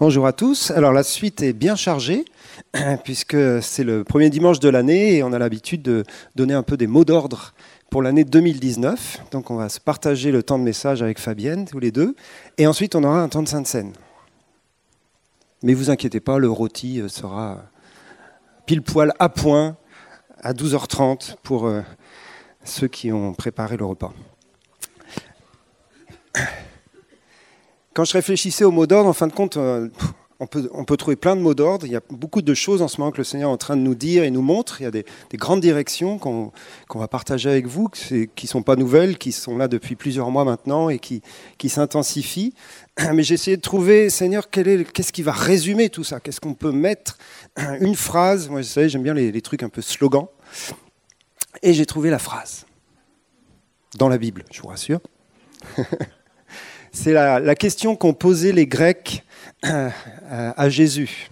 Bonjour à tous. Alors la suite est bien chargée puisque c'est le premier dimanche de l'année et on a l'habitude de donner un peu des mots d'ordre pour l'année 2019. Donc on va se partager le temps de message avec Fabienne, tous les deux, et ensuite on aura un temps de Sainte Seine. Mais vous inquiétez pas, le rôti euh, sera pile poil à point à 12h30 pour euh, ceux qui ont préparé le repas. Quand je réfléchissais aux mots d'ordre, en fin de compte, euh, on peut, trouver plein de mots d'ordre. Il y a beaucoup de choses en ce moment que le Seigneur est en train de nous dire et nous montre. Il y a des, grandes directions qu'on va partager avec vous, qui ne sont pas nouvelles, qui sont là depuis plusieurs mois maintenant et qui, s'intensifient. Mais j'ai essayé de trouver, Seigneur, qu'est-ce qui va résumer tout ça? Qu'est-ce qu'on peut mettre Une phrase? Moi, vous savez, j'aime bien les trucs un peu slogans. Et j'ai trouvé la phrase. Dans la Bible, je vous rassure. c'est la, question qu'ont posée les Grecs euh, à Jésus.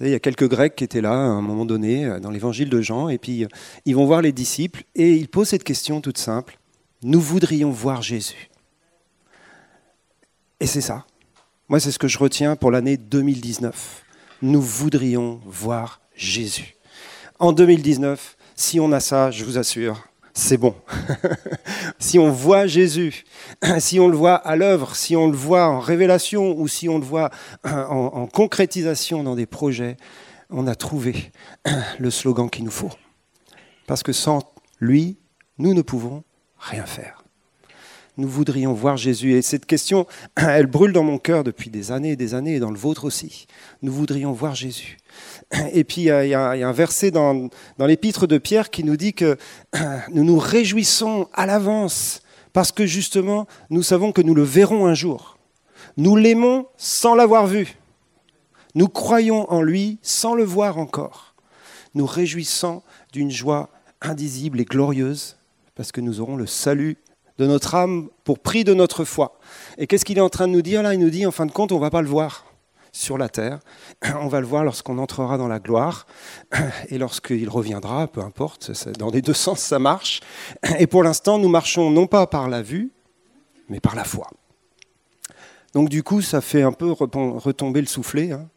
Il y a quelques Grecs qui étaient là à un moment donné euh, dans l'évangile de Jean, et puis euh, ils vont voir les disciples, et ils posent cette question toute simple. Nous voudrions voir Jésus. Et c'est ça. Moi, c'est ce que je retiens pour l'année 2019. Nous voudrions voir Jésus. En 2019, si on a ça, je vous assure, c'est bon. si on voit Jésus, si on le voit à l'œuvre, si on le voit en révélation ou si on le voit en, concrétisation dans des projets, on a trouvé le slogan qu'il nous faut. Parce que sans lui, nous ne pouvons rien faire. Nous voudrions voir Jésus. Et cette question, elle brûle dans mon cœur depuis des années et des années, et dans le vôtre aussi. Nous voudrions voir Jésus. Et puis il y, a un verset dans, l'épître de Pierre qui nous dit que nous nous réjouissons à l'avance parce que justement nous savons que nous le verrons un jour. Nous l'aimons sans l'avoir vu. Nous croyons en lui sans le voir encore. Nous réjouissons d'une joie indisible et glorieuse parce que nous aurons le salut de notre âme pour prix de notre foi. Et qu'est-ce qu'il est en train de nous dire là? Il nous dit en fin de compte, on ne va pas le voir sur la terre. On va le voir lorsqu'on entrera dans la gloire et lorsqu'il reviendra, peu importe, dans les deux sens ça marche. Et pour l'instant, nous marchons non pas par la vue, mais par la foi. Donc du coup, ça fait un peu retomber le soufflet. Hein.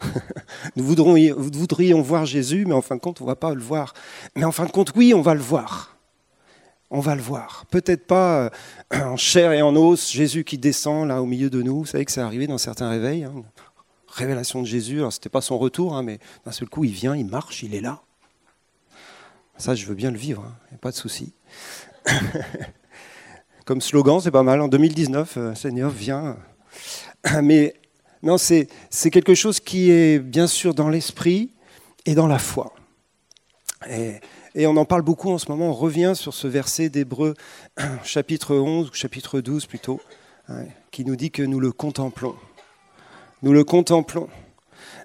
Nous voudrions, voir Jésus, mais en fin de compte, on ne va pas le voir. Mais en fin de compte, oui, on va le voir. On va le voir. Peut-être pas euh, en chair et en os, Jésus qui descend là au milieu de nous. Vous savez que c'est arrivé dans certains réveils. Hein révélation de Jésus. Alors, ce n'était pas son retour, hein, mais d'un seul coup, il vient, il marche, il est là. Ça, je veux bien le vivre, hein, pas de souci. Comme slogan, c'est pas mal. En 2019, euh, Seigneur, viens. Mais non, c'est quelque chose qui est bien sûr dans l'esprit et dans la foi. Et, on en parle beaucoup en ce moment. On revient sur ce verset d'Hébreu, chapitre 11, ou chapitre 12 plutôt, hein, qui nous dit que nous le contemplons nous le contemplons.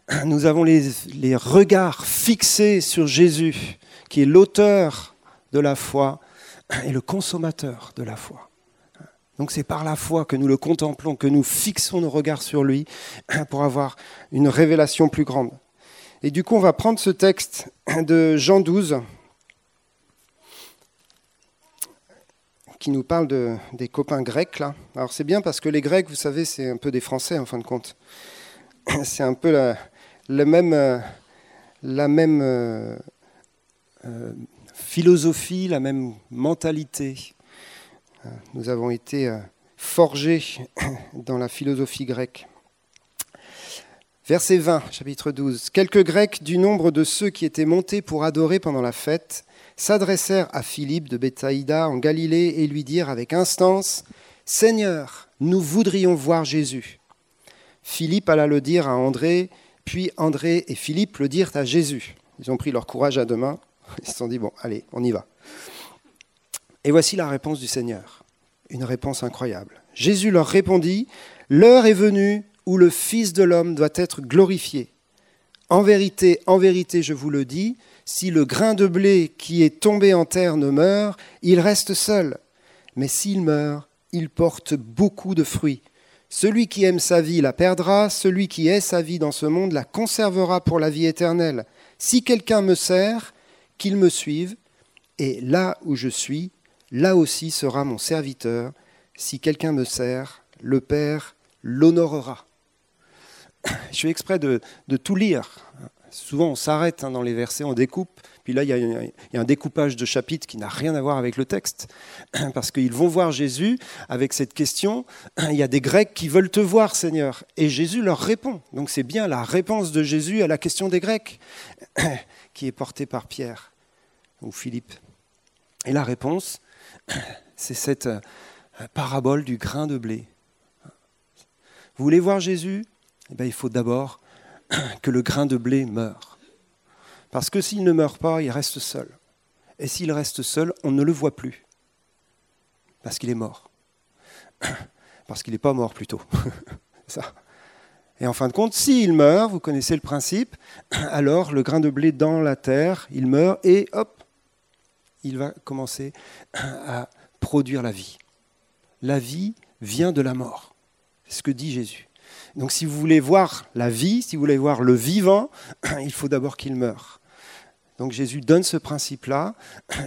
Nous avons les, regards fixés sur Jésus, qui est l'auteur de la foi et le consommateur de la foi. Donc c'est par la foi que nous le contemplons, que nous fixons nos regards sur lui pour avoir une révélation plus grande. Et du coup, on va prendre ce texte de Jean 12, qui nous parle de, des copains grecs. Là. Alors c'est bien parce que les Grecs, vous savez, c'est un peu des Français en fin de compte. C'est un peu la, même, la même euh, euh, philosophie, la même mentalité. Nous avons été euh, forgés dans la philosophie grecque. Verset 20, chapitre 12. Quelques Grecs du nombre de ceux qui étaient montés pour adorer pendant la fête s'adressèrent à Philippe de Bethsaïda en Galilée et lui dirent avec instance Seigneur, nous voudrions voir Jésus. Philippe alla le dire à André, puis André et Philippe le dirent à Jésus. Ils ont pris leur courage à deux mains, ils se sont dit, bon, allez, on y va. Et voici la réponse du Seigneur, une réponse incroyable. Jésus leur répondit, L'heure est venue où le Fils de l'homme doit être glorifié. En vérité, en vérité, je vous le dis, si le grain de blé qui est tombé en terre ne meurt, il reste seul. Mais s'il meurt, il porte beaucoup de fruits. Celui qui aime sa vie la perdra, celui qui est sa vie dans ce monde la conservera pour la vie éternelle. Si quelqu'un me sert, qu'il me suive, et là où je suis, là aussi sera mon serviteur. Si quelqu'un me sert, le Père l'honorera. je fais exprès de, tout lire. Souvent, on s'arrête hein, dans les versets, on découpe. Puis là, il y, a, un découpage de chapitres qui n'a rien à voir avec le texte. Parce qu'ils vont voir Jésus avec cette question. Il y a des Grecs qui veulent te voir, Seigneur. Et Jésus leur répond. Donc c'est bien la réponse de Jésus à la question des Grecs qui est portée par Pierre ou Philippe. Et la réponse, c'est cette euh, parabole du grain de blé. Vous voulez voir Jésus? Eh bien, Il faut d'abord que le grain de blé meure. Parce que s'il ne meurt pas, il reste seul. Et s'il reste seul, on ne le voit plus. Parce qu'il est mort. Parce qu'il n'est pas mort plutôt. Ça. Et en fin de compte, s'il meurt, vous connaissez le principe, alors le grain de blé dans la terre, il meurt et hop, il va commencer à produire la vie. La vie vient de la mort. C'est ce que dit Jésus. Donc si vous voulez voir la vie, si vous voulez voir le vivant, il faut d'abord qu'il meure. Donc Jésus donne ce principe-là,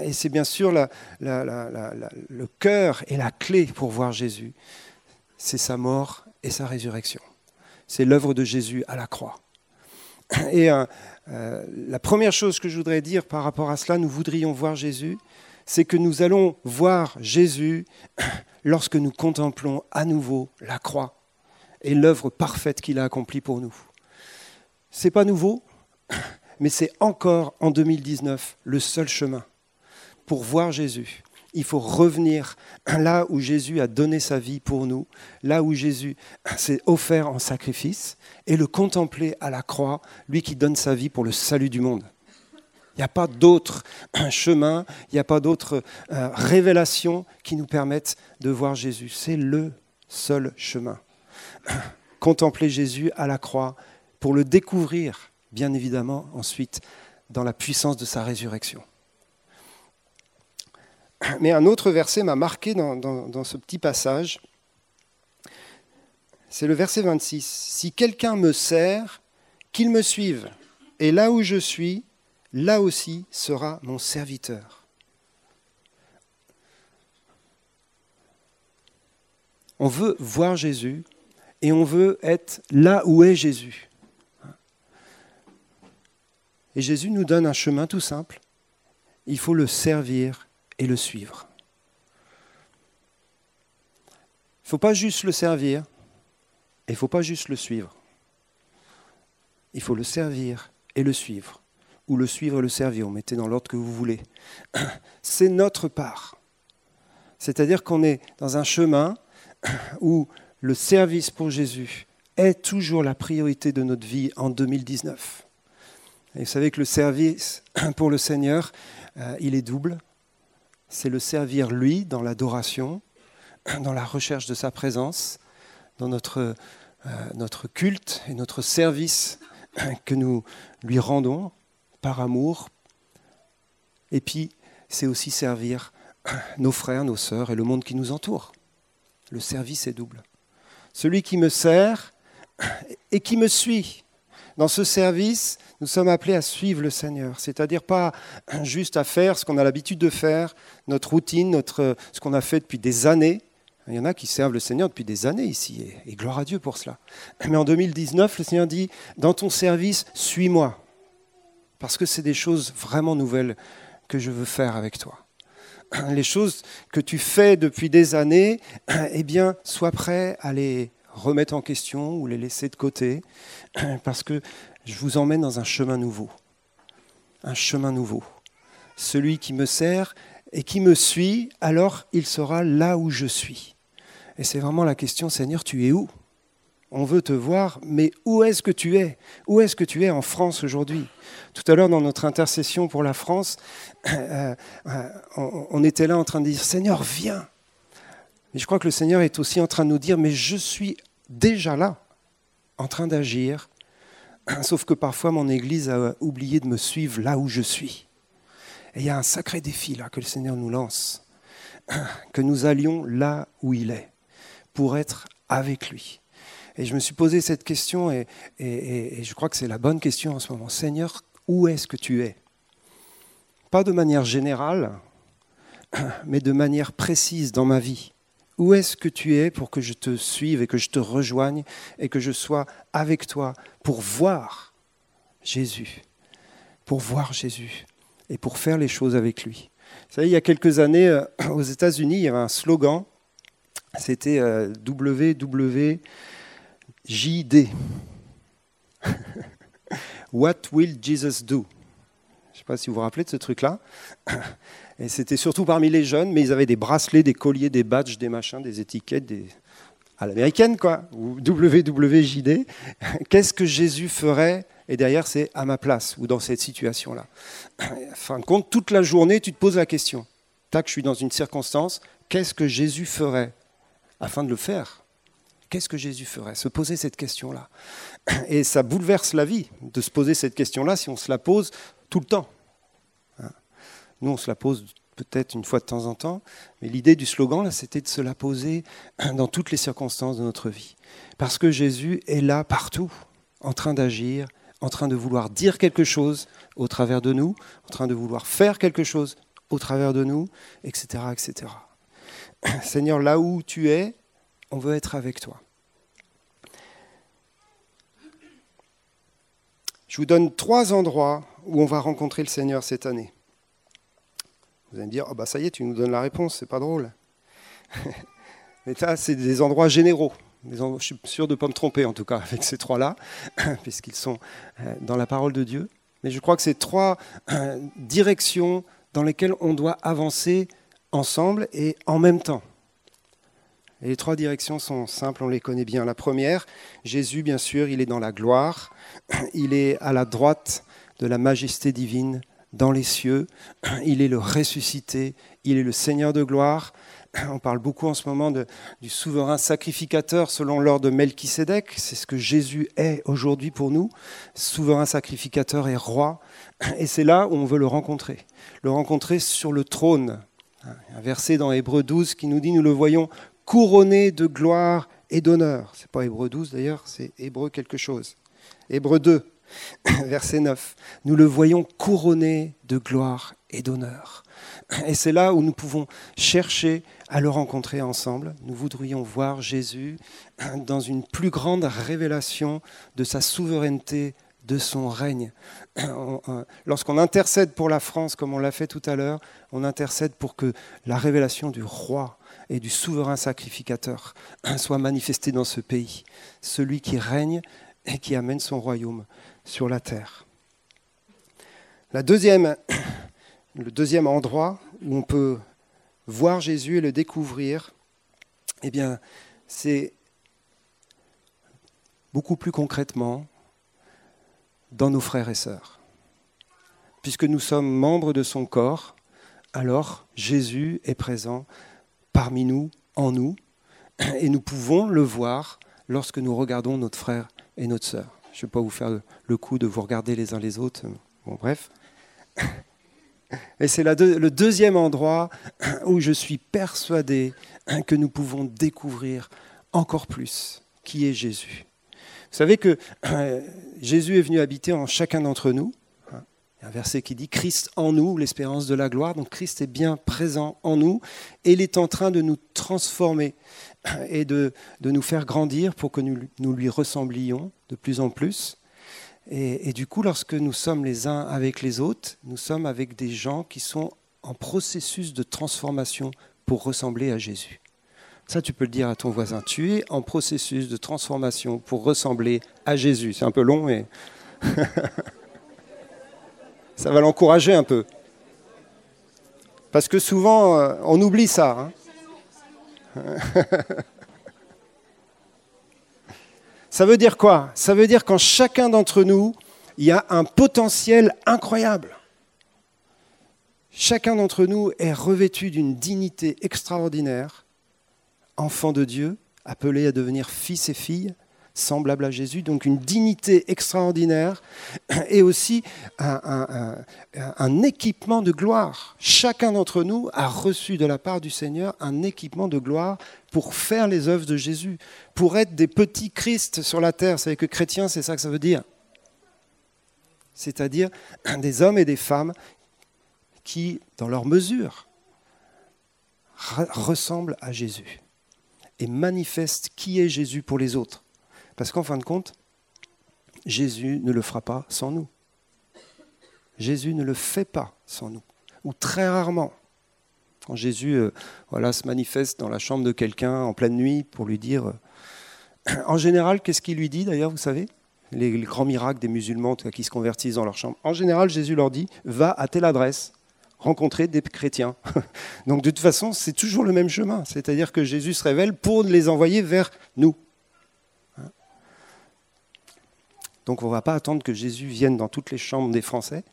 et c'est bien sûr le cœur et la clé pour voir Jésus. C'est sa mort et sa résurrection. C'est l'œuvre de Jésus à la croix. Et euh, euh, la première chose que je voudrais dire par rapport à cela, nous voudrions voir Jésus, c'est que nous allons voir Jésus lorsque nous contemplons à nouveau la croix et l'œuvre parfaite qu'il a accomplie pour nous. C'est pas nouveau, mais c'est encore en 2019 le seul chemin pour voir Jésus. Il faut revenir là où Jésus a donné sa vie pour nous, là où Jésus s'est offert en sacrifice, et le contempler à la croix, lui qui donne sa vie pour le salut du monde. Il n'y a pas d'autre chemin, il n'y a pas d'autre euh, révélation qui nous permette de voir Jésus. C'est le seul chemin. contempler Jésus à la croix pour le découvrir, bien évidemment, ensuite, dans la puissance de sa résurrection. Mais un autre verset m'a marqué dans, ce petit passage. C'est le verset 26. Si quelqu'un me sert, qu'il me suive. Et là où je suis, là aussi sera mon serviteur. On veut voir Jésus, et on veut être là où est Jésus. Et Jésus nous donne un chemin tout simple. Il faut le servir et le suivre. Il ne faut pas juste le servir et il ne faut pas juste le suivre. Il faut le servir et le suivre. Ou le suivre et le servir, on mettez dans l'ordre que vous voulez. C'est notre part. C'est-à-dire qu'on est dans un chemin où le service pour Jésus est toujours la priorité de notre vie en 2019. Et vous savez que le service pour le Seigneur, euh, il est double. C'est le servir lui dans l'adoration, dans la recherche de sa présence, dans notre, euh, notre culte et notre service que nous lui rendons par amour. Et puis, c'est aussi servir nos frères, nos sœurs et le monde qui nous entoure. Le service est double celui qui me sert et qui me suit. Dans ce service, nous sommes appelés à suivre le Seigneur, c'est-à-dire pas juste à faire ce qu'on a l'habitude de faire, notre routine, ce qu'on a fait depuis des années. Il y en a qui servent le Seigneur depuis des années ici, et, et gloire à Dieu pour cela. Mais en 2019, le Seigneur dit, dans ton service, suis-moi, parce que c'est des choses vraiment nouvelles que je veux faire avec toi les choses que tu fais depuis des années, eh bien, sois prêt à les remettre en question ou les laisser de côté, parce que je vous emmène dans un chemin nouveau. Un chemin nouveau. Celui qui me sert et qui me suit, alors il sera là où je suis. Et c'est vraiment la question, Seigneur, tu es où? On veut te voir, mais où est-ce que tu es? Où est-ce que tu es en France aujourd'hui? Tout à l'heure, dans notre intercession pour la France, euh, euh, on était là en train de dire, Seigneur, viens. Mais je crois que le Seigneur est aussi en train de nous dire, mais je suis déjà là, en train d'agir, sauf que parfois mon Église a oublié de me suivre là où je suis. Et il y a un sacré défi là que le Seigneur nous lance, que nous allions là où il est, pour être avec lui. Et je me suis posé cette question et, je crois que c'est la bonne question en ce moment. Seigneur, où est-ce que tu es? Pas de manière générale, mais de manière précise dans ma vie. Où est-ce que tu es pour que je te suive et que je te rejoigne et que je sois avec toi pour voir Jésus, pour voir Jésus et pour faire les choses avec lui. Vous savez, il y a quelques années, euh, aux États-Unis, il y avait un slogan, c'était euh, WWJD. What will Jesus do? Je ne sais pas si vous vous rappelez de ce truc-là. Et c'était surtout parmi les jeunes, mais ils avaient des bracelets, des colliers, des badges, des machins, des étiquettes, des... à l'américaine, quoi, ou WWJD. Qu'est-ce que Jésus ferait? Et derrière, c'est à ma place, ou dans cette situation-là. En fin de compte, toute la journée, tu te poses la question. Tac, je suis dans une circonstance, qu'est-ce que Jésus ferait? Afin de le faire Qu'est-ce que Jésus ferait Se poser cette question-là. Et ça bouleverse la vie de se poser cette question-là si on se la pose tout le temps. Nous, on se la pose peut-être une fois de temps en temps, mais l'idée du slogan, là, c'était de se la poser dans toutes les circonstances de notre vie. Parce que Jésus est là partout, en train d'agir, en train de vouloir dire quelque chose au travers de nous, en train de vouloir faire quelque chose au travers de nous, etc. etc. Seigneur, là où tu es, on veut être avec toi. Je vous donne trois endroits où on va rencontrer le Seigneur cette année. Vous allez me dire, oh bah ça y est, tu nous donnes la réponse, c'est pas drôle. Mais ça, c'est des endroits généraux. je suis sûr de ne pas me tromper en tout cas avec ces trois-là, puisqu'ils sont euh, dans la parole de Dieu. Mais je crois que c'est trois euh, directions dans lesquelles on doit avancer ensemble et en même temps. Et les trois directions sont simples, on les connaît bien. La première, Jésus, bien sûr, il est dans la gloire, il est à la droite de la majesté divine dans les cieux, il est le ressuscité, il est le Seigneur de gloire. On parle beaucoup en ce moment de, du souverain sacrificateur selon l'ordre de Melchisédek. C'est ce que Jésus est aujourd'hui pour nous, souverain sacrificateur et roi. Et c'est là où on veut le rencontrer. Le rencontrer sur le trône. Un verset dans Hébreu 12 qui nous dit, nous le voyons couronné de gloire et d'honneur. C'est pas Hébreu 12 d'ailleurs, c'est Hébreu quelque chose. Hébreu 2, verset 9. Nous le voyons couronné de gloire et d'honneur. Et c'est là où nous pouvons chercher à le rencontrer ensemble. Nous voudrions voir Jésus dans une plus grande révélation de sa souveraineté, de son règne. Lorsqu'on intercède pour la France, comme on l'a fait tout à l'heure, on intercède pour que la révélation du roi et du souverain sacrificateur soit manifestée dans ce pays. Celui qui règne et qui amène son royaume sur la terre. Le deuxième endroit où on peut voir Jésus et le découvrir, eh bien, c'est beaucoup plus concrètement dans nos frères et sœurs. Puisque nous sommes membres de son corps, alors Jésus est présent parmi nous, en nous, et nous pouvons le voir lorsque nous regardons notre frère et notre sœur. Je ne vais pas vous faire le coup de vous regarder les uns les autres. Bon, bref. Et c'est le deuxième endroit où je suis persuadé que nous pouvons découvrir encore plus qui est Jésus. Vous savez que Jésus est venu habiter en chacun d'entre nous. Un verset qui dit Christ en nous, l'espérance de la gloire. Donc Christ est bien présent en nous et il est en train de nous transformer et de, de nous faire grandir pour que nous, nous, lui ressemblions de plus en plus. Et, et, du coup, lorsque nous sommes les uns avec les autres, nous sommes avec des gens qui sont en processus de transformation pour ressembler à Jésus. Ça, tu peux le dire à ton voisin. Tu es en processus de transformation pour ressembler à Jésus. C'est un peu long, mais ça va l'encourager un peu. Parce que souvent, euh, on oublie ça. Hein. ça veut dire quoi? Ça veut dire qu'en chacun d'entre nous, il y a un potentiel incroyable. Chacun d'entre nous est revêtu d'une dignité extraordinaire, enfant de Dieu, appelé à devenir fils et filles, semblable à Jésus, donc une dignité extraordinaire et aussi un, équipement de gloire. Chacun d'entre nous a reçu de la part du Seigneur un équipement de gloire pour faire les œuvres de Jésus, pour être des petits Christ sur la terre. Vous savez que chrétien, c'est ça que ça veut dire? C'est-à-dire des hommes et des femmes qui, dans leur mesure, ressemblent à Jésus. et manifeste qui est Jésus pour les autres. Parce qu'en fin de compte, Jésus ne le fera pas sans nous. Jésus ne le fait pas sans nous, ou très rarement. Quand Jésus euh, se manifeste dans la chambre de quelqu'un en pleine nuit pour lui dire... Euh, en général, qu'est-ce qu'il lui dit d'ailleurs, vous savez? Les, grands miracles des musulmans qui se convertissent dans leur chambre. En général, Jésus leur dit, va à telle adresse, rencontrer des chrétiens. Donc de toute façon, c'est toujours le même chemin. C'est-à-dire que Jésus se révèle pour les envoyer vers nous. Donc on ne va pas attendre que Jésus vienne dans toutes les chambres des Français,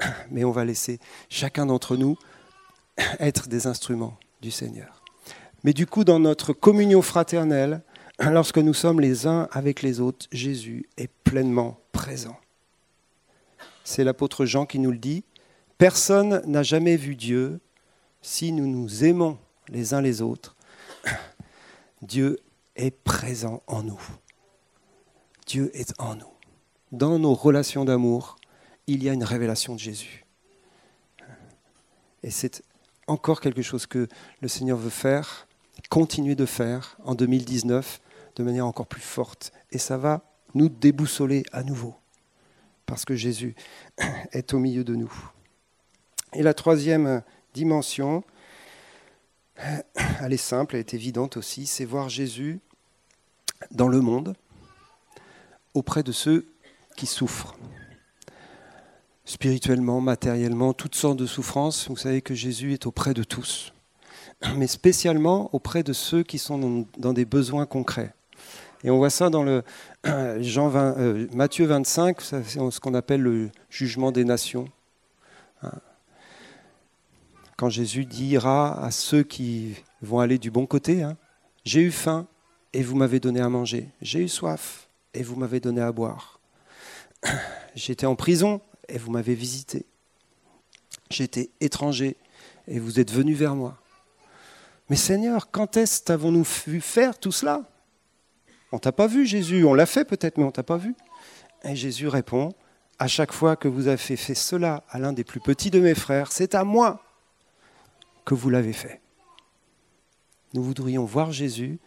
mais on va laisser chacun d'entre nous être des instruments du Seigneur. Mais du coup, dans notre communion fraternelle, lorsque nous sommes les uns avec les autres, Jésus est pleinement présent. C'est l'apôtre Jean qui nous le dit. Personne n'a jamais vu Dieu si nous nous aimons les uns les autres. Dieu est présent en nous. Dieu est en nous. Dans nos relations d'amour, il y a une révélation de Jésus. Et c'est encore quelque chose que le Seigneur veut faire, continuer de faire en 2019 de manière encore plus forte. Et ça va nous déboussoler à nouveau, parce que Jésus est au milieu de nous. Et la troisième dimension, elle est simple, elle est évidente aussi, c'est voir Jésus dans le monde, auprès de ceux qui souffrent spirituellement, matériellement, toutes sortes de souffrances. Vous savez que Jésus est auprès de tous, mais spécialement auprès de ceux qui sont dans des besoins concrets. Et on voit ça dans le Jean euh, Matthieu 25, c'est ce qu'on appelle le jugement des nations. Hein. Quand Jésus dira à ceux qui vont aller du bon côté, hein, j'ai eu faim et vous m'avez donné à manger, j'ai eu soif et vous m'avez donné à boire. J'étais en prison et vous m'avez visité. J'étais étranger et vous êtes venu vers moi. Mais Seigneur, quand est-ce t'avons-nous vu faire tout cela? On t'a pas vu, Jésus. On l'a fait peut-être, mais on t'a pas vu. Et Jésus répond À chaque fois que vous avez fait cela à l'un des plus petits de mes frères, c'est à moi que vous l'avez fait. Nous voudrions voir Jésus,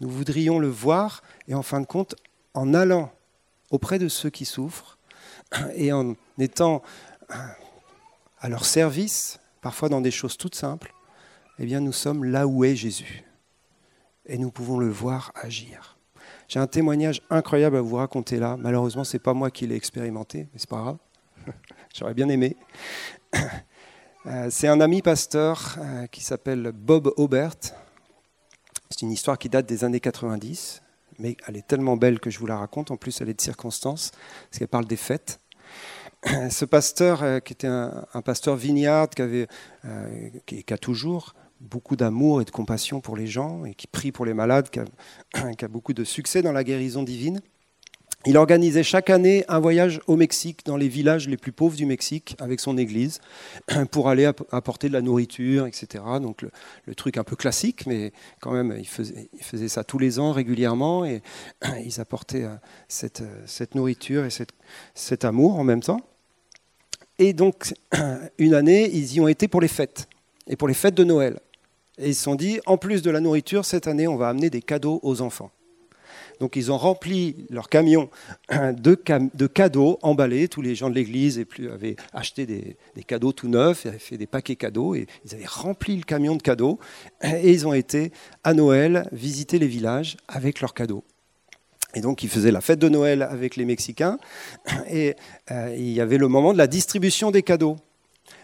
nous voudrions le voir, et en fin de compte, en allant auprès de ceux qui souffrent, et en étant à leur service, parfois dans des choses toutes simples, eh bien nous sommes là où est Jésus. Et nous pouvons le voir agir. J'ai un témoignage incroyable à vous raconter là. Malheureusement, ce n'est pas moi qui l'ai expérimenté, mais c'est pas grave. J'aurais bien aimé. Euh, c'est un ami pasteur euh, qui s'appelle Bob Aubert. C'est une histoire qui date des années 90 mais elle est tellement belle que je vous la raconte. En plus, elle est de circonstance, parce qu'elle parle des fêtes. Ce pasteur, euh, qui était un, pasteur vignard, qui, avait, euh, qui, a toujours beaucoup d'amour et de compassion pour les gens, et qui prie pour les malades, qui a beaucoup de succès dans la guérison divine, il organisait chaque année un voyage au Mexique, dans les villages les plus pauvres du Mexique, avec son église, pour aller apporter de la nourriture, etc. Donc le, truc un peu classique, mais quand même, il faisait, ça tous les ans régulièrement, et ils apportaient euh, cette, cette nourriture et cet amour en même temps. Et donc, une année, ils y ont été pour les fêtes, et pour les fêtes de Noël. Et ils se sont dit, en plus de la nourriture, cette année, on va amener des cadeaux aux enfants. Donc ils ont rempli leur camion de, de cadeaux emballés. Tous les gens de l'église avaient acheté des, cadeaux tout neufs, avaient fait des paquets cadeaux et ils avaient rempli le camion de cadeaux. Et ils ont été à Noël visiter les villages avec leurs cadeaux. Et donc, ils faisaient la fête de Noël avec les Mexicains. Et euh, il y avait le moment de la distribution des cadeaux.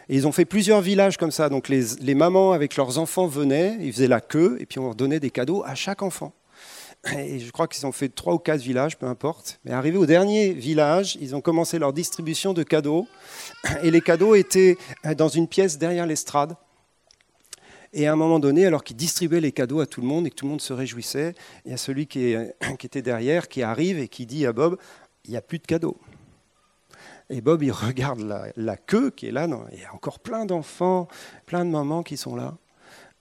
Et ils ont fait plusieurs villages comme ça. Donc, les mamans avec leurs enfants venaient, ils faisaient la queue, et puis on leur donnait des cadeaux à chaque enfant. Et je crois qu'ils ont fait trois ou quatre villages, peu importe. Mais arrivé au dernier village, ils ont commencé leur distribution de cadeaux. Et les cadeaux étaient dans une pièce derrière l'estrade. Et à un moment donné, alors qu'ils distribuaient les cadeaux à tout le monde et que tout le monde se réjouissait, il y a celui qui, était derrière qui arrive et qui dit à Bob, il n'y a plus de cadeaux. Et Bob, il regarde la, queue qui est là. il y a encore plein d'enfants, plein de mamans qui sont là.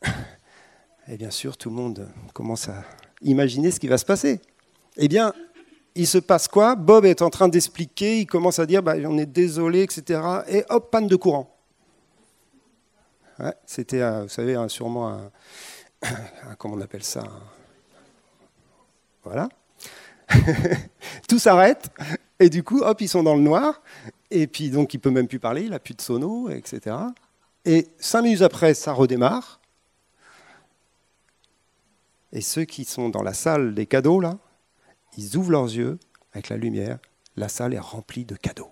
Et bien sûr, tout le monde commence à, imaginez ce qui va se passer. Eh bien, il se passe quoi Bob est en train d'expliquer, il commence à dire bah, on est désolé, etc. Et hop, panne de courant. C'était, vous savez, sûrement un, comment on appelle ça Voilà. Tout s'arrête, et du coup, hop, ils sont dans le noir, et puis donc il peut même plus parler, il n'a plus de sono, etc. Et cinq minutes après, ça redémarre. Et ceux qui sont dans la salle des cadeaux, là, ils ouvrent leurs yeux avec la lumière. La salle est remplie de cadeaux.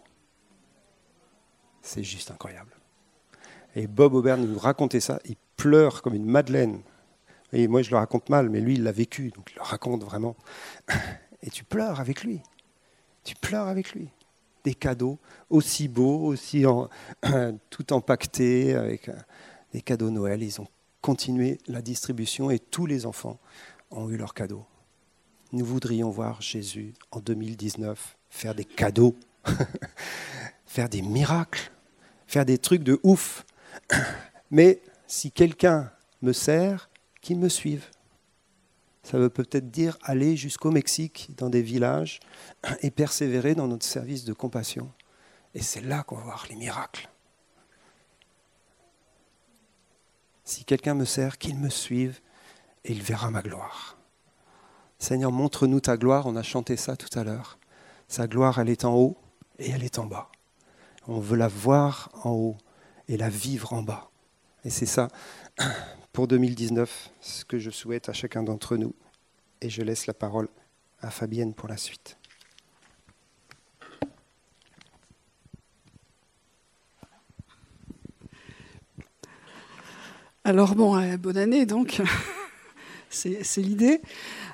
C'est juste incroyable. Et Bob Aubert nous racontait ça. Il pleure comme une madeleine. Et moi, je le raconte mal, mais lui, il l'a vécu, donc il le raconte vraiment. Et tu pleures avec lui. Tu pleures avec lui. Des cadeaux aussi beaux, aussi tout empaquetés, avec euh, des cadeaux Noël. Ils ont continué la distribution et tous les enfants ont eu leurs cadeaux. Nous voudrions voir Jésus en 2019 faire des cadeaux, faire des miracles, faire des trucs de ouf. Mais si quelqu'un me sert, qu'il me suive. Ça veut peut-être dire aller jusqu'au Mexique, dans des villages, et persévérer dans notre service de compassion. Et c'est là qu'on va voir les miracles. Si quelqu'un me sert, qu'il me suive, et il verra ma gloire. Seigneur, montre-nous ta gloire. On a chanté ça tout à l'heure. Sa gloire, elle est en haut et elle est en bas. On veut la voir en haut et la vivre en bas. Et c'est ça, pour 2019, ce que je souhaite à chacun d'entre nous. Et je laisse la parole à Fabienne pour la suite. Alors bon, euh, bonne année donc, c'est l'idée.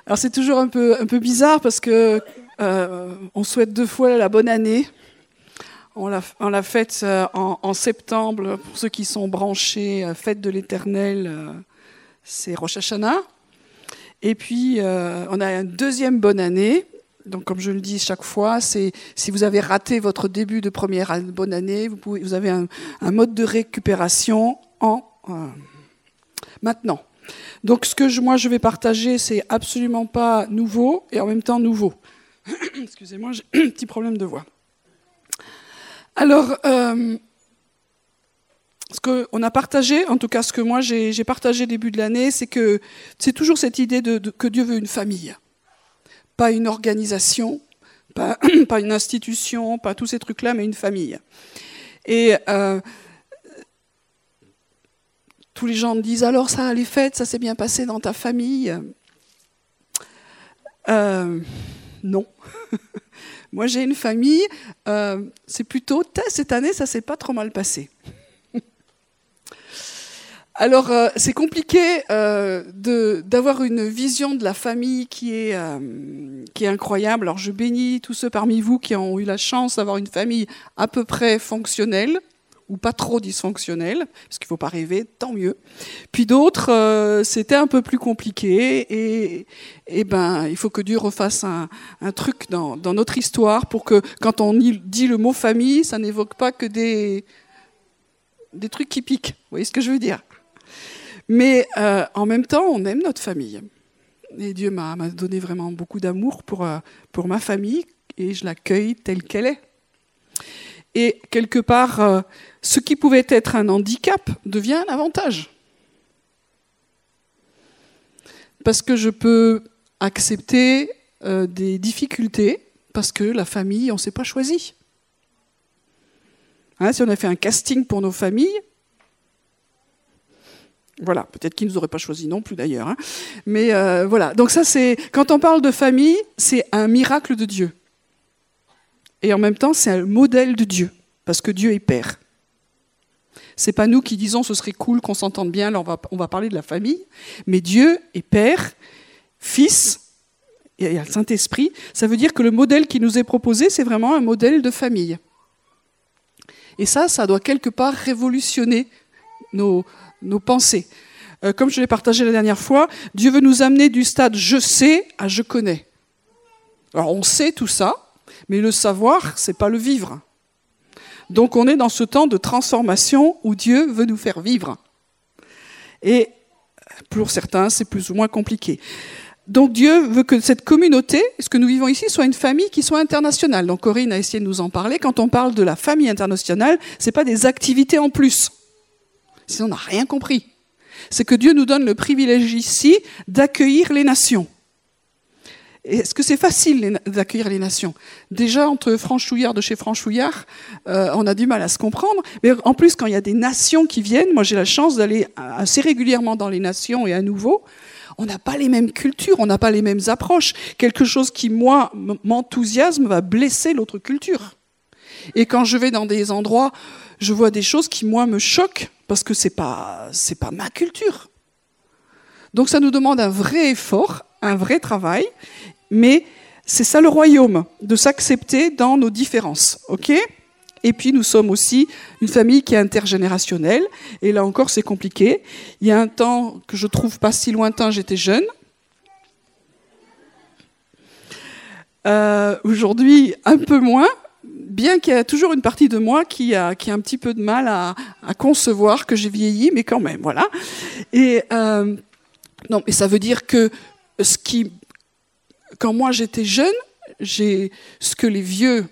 Alors c'est toujours un peu, bizarre parce que euh, on souhaite deux fois la bonne année. On l'a faite euh, en, septembre pour ceux qui sont branchés, fête de l'Éternel, c'est Rosh Hashanah. Et puis on a une deuxième bonne année. Donc comme je le dis chaque fois, si vous avez raté votre début de première bonne année, vous avez un, mode de récupération en maintenant. Donc ce que moi je vais partager, c'est absolument pas nouveau et en même temps nouveau. Excusez-moi, j'ai un petit problème de voix. Alors, euh, ce qu'on a partagé, en tout cas ce que moi j'ai partagé début de l'année, c'est que c'est toujours cette idée de, que Dieu veut une famille, pas une organisation, pas, pas une institution, pas tous ces trucs-là, mais une famille. Et euh, tous les gens me disent alors ça, les fêtes, ça s'est bien passé dans ta famille? Euh, Non. Moi j'ai une famille, euh, c'est plutôt cette année ça s'est pas trop mal passé. Alors euh, c'est compliqué d'avoir une vision de la famille qui est, qui est incroyable. Alors je bénis tous ceux parmi vous qui ont eu la chance d'avoir une famille à peu près fonctionnelle ou pas trop dysfonctionnels, parce qu'il ne faut pas rêver, tant mieux. Puis d'autres, euh, c'était un peu plus compliqué, et, et, ben, il faut que Dieu refasse un, un truc dans, dans, notre histoire pour que quand on dit le mot famille, ça n'évoque pas que des, des trucs qui piquent. Vous voyez ce que je veux dire? Mais euh, en même temps, on aime notre famille. Et Dieu m'a donné vraiment beaucoup d'amour pour, euh, pour ma famille, et je l'accueille telle qu'elle est. Et quelque part, euh, ce qui pouvait être un handicap devient un avantage. Parce que je peux accepter euh, des difficultés parce que la famille, on ne s'est pas choisi. Hein, si on a fait un casting pour nos familles, voilà, peut-être qu'ils ne nous auraient pas choisi non plus d'ailleurs. Hein. Mais euh, voilà, donc ça c'est, quand on parle de famille, c'est un miracle de Dieu. Et en même temps, c'est un modèle de Dieu, parce que Dieu est Père. C'est pas nous qui disons ce serait cool qu'on s'entende bien, là on va, parler de la famille, mais Dieu est Père, Fils, et il y a le Saint-Esprit. Ça veut dire que le modèle qui nous est proposé, c'est vraiment un modèle de famille. Et ça, ça doit quelque part révolutionner nos, nos pensées. Euh, comme je l'ai partagé la dernière fois, Dieu veut nous amener du stade je sais à je connais. Alors on sait tout ça, mais le savoir, c'est pas le vivre. Donc on est dans ce temps de transformation où Dieu veut nous faire vivre. Et pour certains, c'est plus ou moins compliqué. Donc Dieu veut que cette communauté, ce que nous vivons ici, soit une famille qui soit internationale. Donc Corinne a essayé de nous en parler. Quand on parle de la famille internationale, c'est pas des activités en plus. Sinon, on n'a rien compris. C'est que Dieu nous donne le privilège ici d'accueillir les nations. Est-ce que c'est facile d'accueillir les nations? Déjà, entre franchouillards de chez franchouillard, euh, on a du mal à se comprendre. Mais en plus, quand il y a des nations qui viennent, moi j'ai la chance d'aller assez régulièrement dans les nations et à nouveau, on n'a pas les mêmes cultures, on n'a pas les mêmes approches. Quelque chose qui, moi, m'enthousiasme va blesser l'autre culture. Et quand je vais dans des endroits, je vois des choses qui, moi, me choquent parce que pas, c'est pas ma culture. Donc ça nous demande un vrai effort, un vrai travail, mais c'est ça le royaume, de s'accepter dans nos différences, ok? Et puis nous sommes aussi une famille qui est intergénérationnelle, et là encore c'est compliqué. Il y a un temps que je trouve pas si lointain, j'étais jeune. Euh, aujourd'hui, un peu moins, bien qu'il y ait toujours une partie de moi qui a, qui a un petit peu de mal à, concevoir que j'ai vieilli, mais quand même, voilà. Et euh, non, mais ça veut dire que qui, quand moi j'étais jeune, ce que les vieux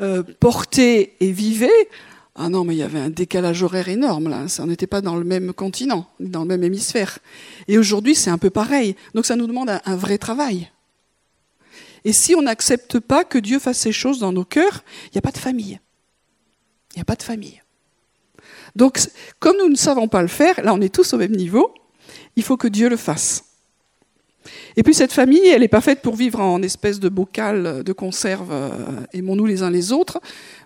euh, portaient et vivaient. Ah non, mais il y avait un décalage horaire énorme là. Ça n'était pas dans le même continent, dans le même hémisphère. Et aujourd'hui, c'est un peu pareil. Donc ça nous demande un, vrai travail. Et si on n'accepte pas que Dieu fasse ces choses dans nos cœurs, il n'y a pas de famille. Il n'y a pas de famille. Donc, comme nous ne savons pas le faire, là on est tous au même niveau, il faut que Dieu le fasse. Et puis cette famille, elle n'est pas faite pour vivre en espèce de bocal de conserve, euh, aimons-nous les uns les autres,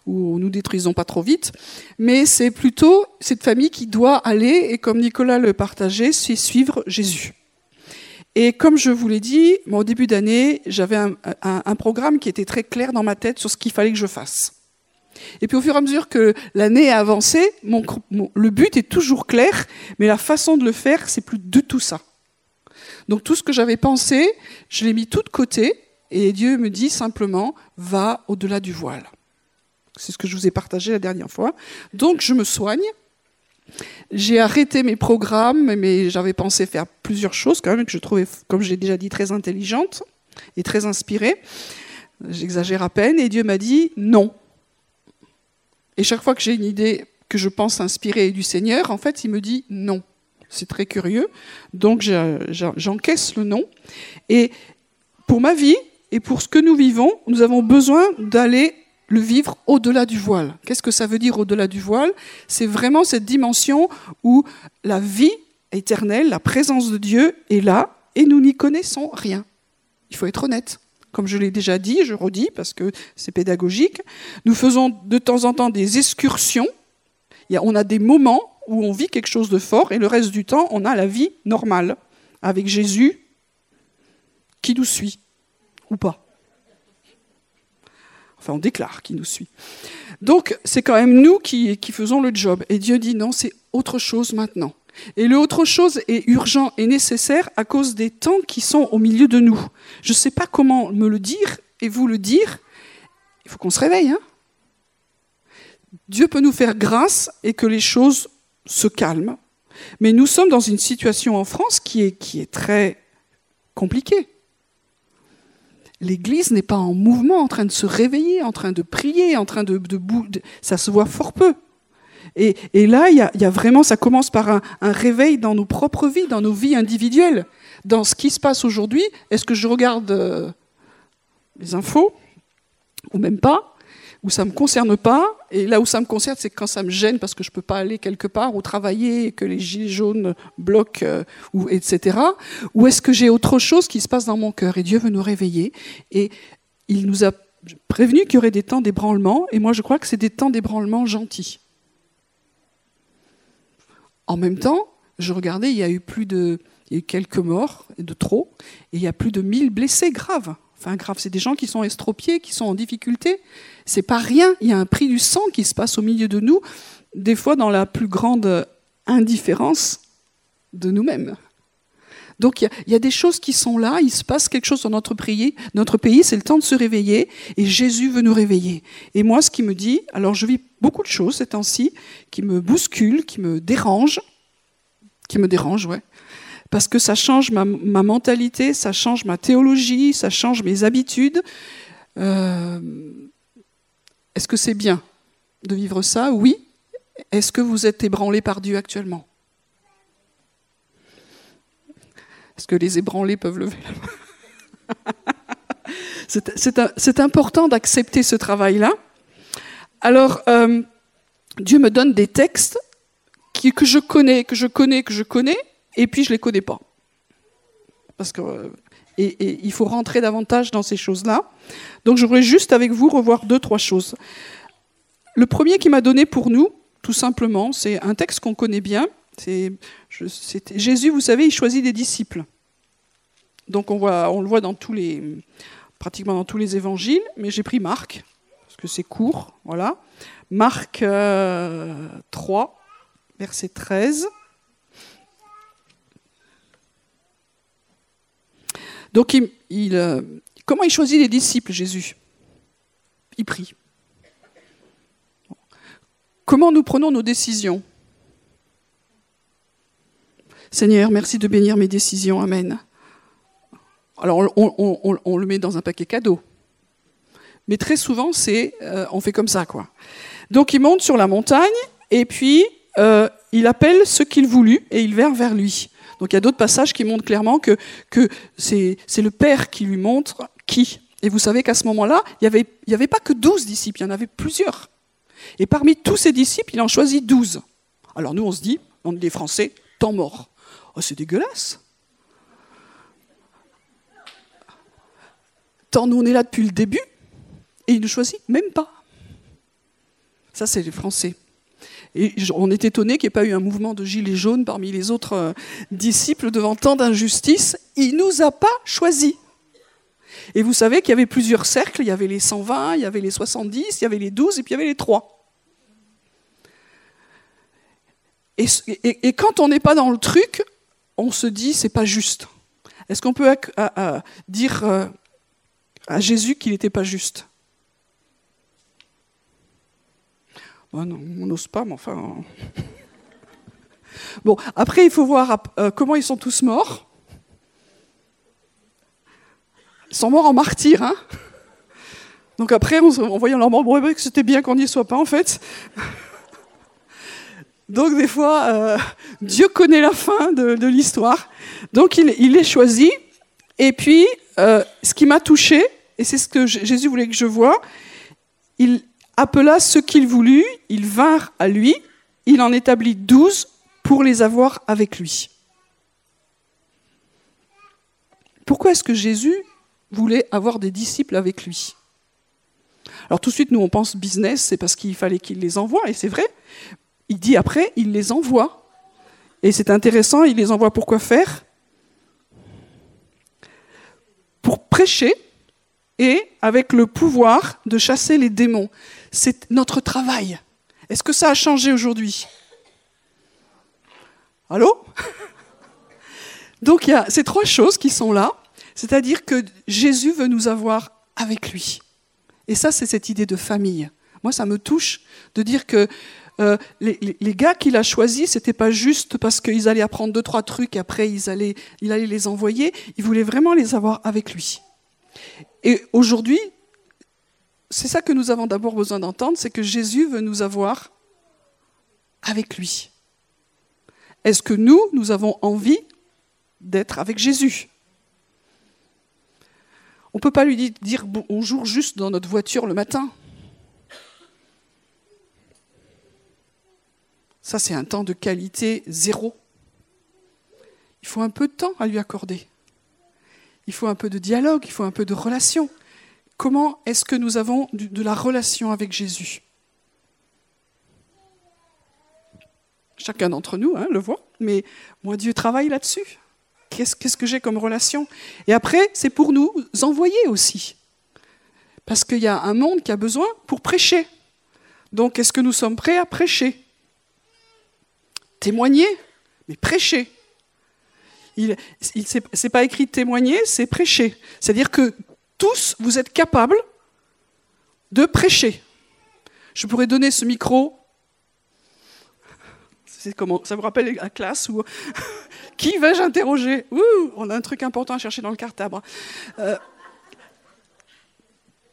ou nous détruisons pas trop vite, mais c'est plutôt cette famille qui doit aller, et comme Nicolas le partageait, suivre Jésus. Et comme je vous l'ai dit, au début d'année, j'avais un, programme qui était très clair dans ma tête sur ce qu'il fallait que je fasse. Et puis au fur et à mesure que l'année a avancé, le but est toujours clair, mais la façon de le faire, c'est plus de tout ça. Donc tout ce que j'avais pensé, je l'ai mis tout de côté, et Dieu me dit simplement, va au-delà du voile. C'est ce que je vous ai partagé la dernière fois. Donc je me soigne. J'ai arrêté mes programmes, mais j'avais pensé faire plusieurs choses quand même que je trouvais, comme j'ai déjà dit, très intelligentes et très inspirées. J'exagère à peine. Et Dieu m'a dit non. Et chaque fois que j'ai une idée que je pense inspirée du Seigneur, en fait, il me dit non. C'est très curieux. Donc j'encaisse le non. Et pour ma vie et pour ce que nous vivons, nous avons besoin d'aller le vivre au-delà du voile. Qu'est-ce que ça veut dire au-delà du voile? C'est vraiment cette dimension où la vie éternelle, la présence de Dieu est là et nous n'y connaissons rien. Il faut être honnête. Comme je l'ai déjà dit, je redis parce que c'est pédagogique, nous faisons de temps en temps des excursions. On a des moments où on vit quelque chose de fort et le reste du temps, on a la vie normale avec Jésus qui nous suit ou pas. Enfin, on déclare qu'il nous suit. Donc, c'est quand même nous qui, qui faisons le job. Et Dieu dit non, c'est autre chose maintenant. Et le autre chose est urgent et nécessaire à cause des temps qui sont au milieu de nous. Je ne sais pas comment me le dire et vous le dire. Il faut qu'on se réveille. Hein Dieu peut nous faire grâce et que les choses se calment. Mais nous sommes dans une situation en France qui est, qui est très compliquée. L'Église n'est pas en mouvement, en train de se réveiller, en train de prier, en train de, de, ça se voit fort peu. Et, là, il y, a, vraiment, ça commence par un, réveil dans nos propres vies, dans nos vies individuelles, dans ce qui se passe aujourd'hui. Est-ce que je regarde euh, les infos ou même pas Ou ça me concerne pas Et là où ça me concerne, c'est quand ça me gêne parce que je peux pas aller quelque part ou travailler, que les gilets jaunes bloquent, euh, ou etc. Ou est-ce que j'ai autre chose qui se passe dans mon cœur? Et Dieu veut nous réveiller. Et il nous a prévenu qu'il y aurait des temps d'ébranlement. Et moi, je crois que c'est des temps d'ébranlement gentils. En même temps, je regardais, il y a eu plus de, quelques morts de trop, et il y a plus de 1000 blessés graves. Enfin, graves, c'est des gens qui sont estropiés, qui sont en difficulté. C'est pas rien. Il y a un prix du sang qui se passe au milieu de nous, des fois dans la plus grande indifférence de nous-mêmes. Donc il y, a des choses qui sont là, il se passe quelque chose dans notre pays, notre pays, c'est le temps de se réveiller, et Jésus veut nous réveiller. Et moi, ce qui me dit, alors je vis beaucoup de choses ces temps-ci, qui me bousculent, qui me dérangent, qui me dérangent, ouais, parce que ça change ma, mentalité, ça change ma théologie, ça change mes habitudes. Euh, est-ce que c'est bien de vivre ça? Oui. Est-ce que vous êtes ébranlé par Dieu actuellement? Est-ce que les ébranlés peuvent lever la main? C'est important d'accepter ce travail-là. Alors, euh, Dieu me donne des textes que je connais, que je connais, que je connais, et puis je ne les connais pas. Parce que, euh, et, il faut rentrer davantage dans ces choses-là. Donc je voudrais juste avec vous revoir deux, trois choses. Le premier qui m'a donné pour nous, tout simplement, c'est un texte qu'on connaît bien. C'est Jésus, vous savez, il choisit des disciples. Donc on, le voit dans tous les, pratiquement dans tous les évangiles, mais j'ai pris Marc, c'est court. Voilà. Marc 3, euh, verset 13. Donc, il, euh, comment il choisit les disciples, Jésus? Il prie. Comment nous prenons nos décisions? Seigneur, merci de bénir mes décisions. Amen. Alors, on, le met dans un paquet cadeau. Mais très souvent, c'est, euh, on fait comme ça, quoi. Donc, il monte sur la montagne et puis euh, il appelle ce qu'il voulut et il vient vers lui. Donc il y a d'autres passages qui montrent clairement que, c'est le Père qui lui montre qui. Et vous savez qu'à ce moment-là, il n'y avait, pas que douze disciples, il y en avait plusieurs. Et parmi tous ces disciples, il en choisit douze. Alors nous, on se dit, on est Français, temps mort. Oh, c'est dégueulasse. Tant nous, on est là depuis le début, et il ne choisit même pas. Ça, c'est les Français. Et on est étonné qu'il n'y ait pas eu un mouvement de gilets jaunes parmi les autres euh, disciples devant tant d'injustice. Il ne nous a pas choisis. Et vous savez qu'il y avait plusieurs cercles. Il y avait les 120, il y avait les 70, il y avait les 12 et puis il y avait les 3. Et, quand on n'est pas dans le truc, on se dit c'est pas juste. Est-ce qu'on peut dire euh, à Jésus qu'il n'était pas juste? Non, on n'ose pas, mais enfin. bon, après, il faut voir euh, comment ils sont tous morts. Ils sont morts en martyrs, hein Donc après, en voyant leur mort, bon, c'était bien qu'on n'y soit pas, en fait. Donc des fois, euh, Dieu connaît la fin de, l'histoire. Donc il, il, est choisi. Et puis, euh, ce qui m'a touché, et c'est ce que Jésus voulait que je voie, il, appela ce qu'il voulut, ils vinrent à lui, il en établit douze pour les avoir avec lui. Pourquoi est-ce que Jésus voulait avoir des disciples avec lui? Alors tout de suite, nous, on pense business, c'est parce qu'il fallait qu'il les envoie, et c'est vrai. Il dit après, il les envoie. Et c'est intéressant, il les envoie pour quoi faire? Pour prêcher avec le pouvoir de chasser les démons c'est notre travail. Est-ce que ça a changé aujourd'hui? Allô? Donc il y a ces trois choses qui sont là, c'est-à-dire que Jésus veut nous avoir avec lui. Et ça, c'est cette idée de famille. Moi, ça me touche de dire que euh, les, gars qu'il a choisis, c'était pas juste parce qu'ils allaient apprendre deux, trois trucs et après ils allaient, il allait les envoyer. Il voulait vraiment les avoir avec lui. Et aujourd'hui, c'est ça que nous avons d'abord besoin d'entendre, c'est que Jésus veut nous avoir avec lui. Est-ce que nous, nous avons envie d'être avec Jésus? On ne peut pas lui dire bonjour juste dans notre voiture le matin. Ça, c'est un temps de qualité zéro. Il faut un peu de temps à lui accorder. Il faut un peu de dialogue, il faut un peu de relation. Comment est-ce que nous avons de la relation avec Jésus? Chacun d'entre nous hein, le voit, mais moi Dieu travaille là-dessus. Qu'est-ce que j'ai comme relation? Et après, c'est pour nous envoyer aussi. Parce qu'il y a un monde qui a besoin pour prêcher. Donc, est-ce que nous sommes prêts à prêcher? Témoigner, mais prêcher. Il, il c'est pas écrit témoigner, c'est prêcher. C'est-à-dire que tous, vous êtes capables de prêcher. Je pourrais donner ce micro. Ça vous rappelle la classe où qui vais-je interroger? On a un truc important à chercher dans le cartable. Euh,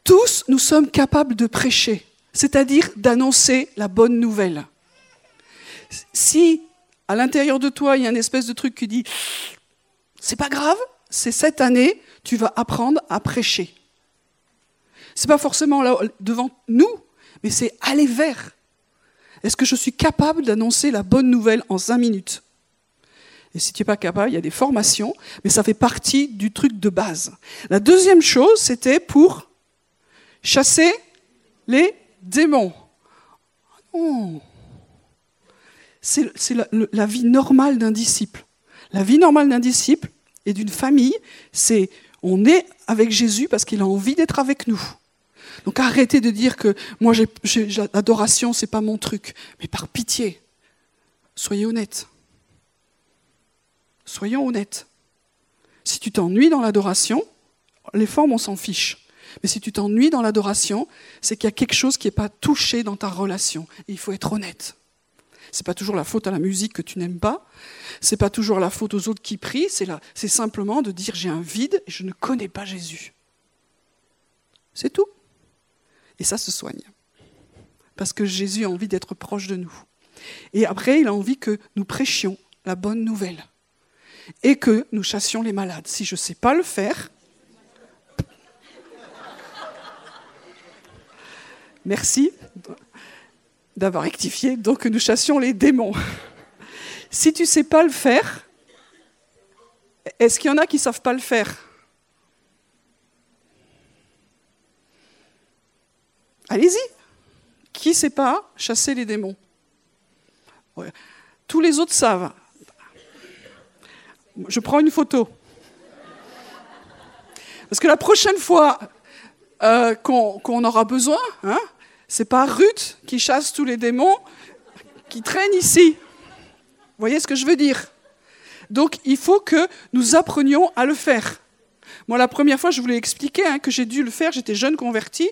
tous, nous sommes capables de prêcher, c'est-à-dire d'annoncer la bonne nouvelle. Si à l'intérieur de toi, il y a une espèce de truc qui dit C'est pas grave, c'est cette année, tu vas apprendre à prêcher. C'est pas forcément là, devant nous, mais c'est aller vers. Est-ce que je suis capable d'annoncer la bonne nouvelle en cinq minutes? Et si tu n'es pas capable, il y a des formations, mais ça fait partie du truc de base. La deuxième chose, c'était pour chasser les démons. Oh. C'est la, vie normale d'un disciple. La vie normale d'un disciple et d'une famille, c'est on est avec Jésus parce qu'il a envie d'être avec nous. Donc arrêtez de dire que moi, l'adoration, c'est pas mon truc. Mais par pitié, soyez honnêtes. Soyons honnêtes. Si tu t'ennuies dans l'adoration, les formes, on s'en fiche. Mais si tu t'ennuies dans l'adoration, c'est qu'il y a quelque chose qui n'est pas touché dans ta relation. Il faut être honnête. C'est pas toujours la faute à la musique que tu n'aimes pas. C'est pas toujours la faute aux autres qui prient. C'est simplement de dire j'ai un vide et je ne connais pas Jésus. C'est tout. Et ça se soigne. Parce que Jésus a envie d'être proche de nous. Et après, il a envie que nous prêchions la bonne nouvelle. Et que nous chassions les malades. Si je ne sais pas le faire, merci d'avoir rectifié, donc nous chassions les démons. Si tu ne sais pas le faire, est-ce qu'il y en a qui ne savent pas le faire? Allez-y. Qui ne sait pas chasser les démons? Tous les autres savent. Je prends une photo. Parce que la prochaine fois euh, qu'on aura besoin, hein, c'est pas Ruth qui chasse tous les démons qui traînent ici. Vous voyez ce que je veux dire? Donc il faut que nous apprenions à le faire. Moi, la première fois, je voulais expliquer hein, que j'ai dû le faire, j'étais jeune convertie.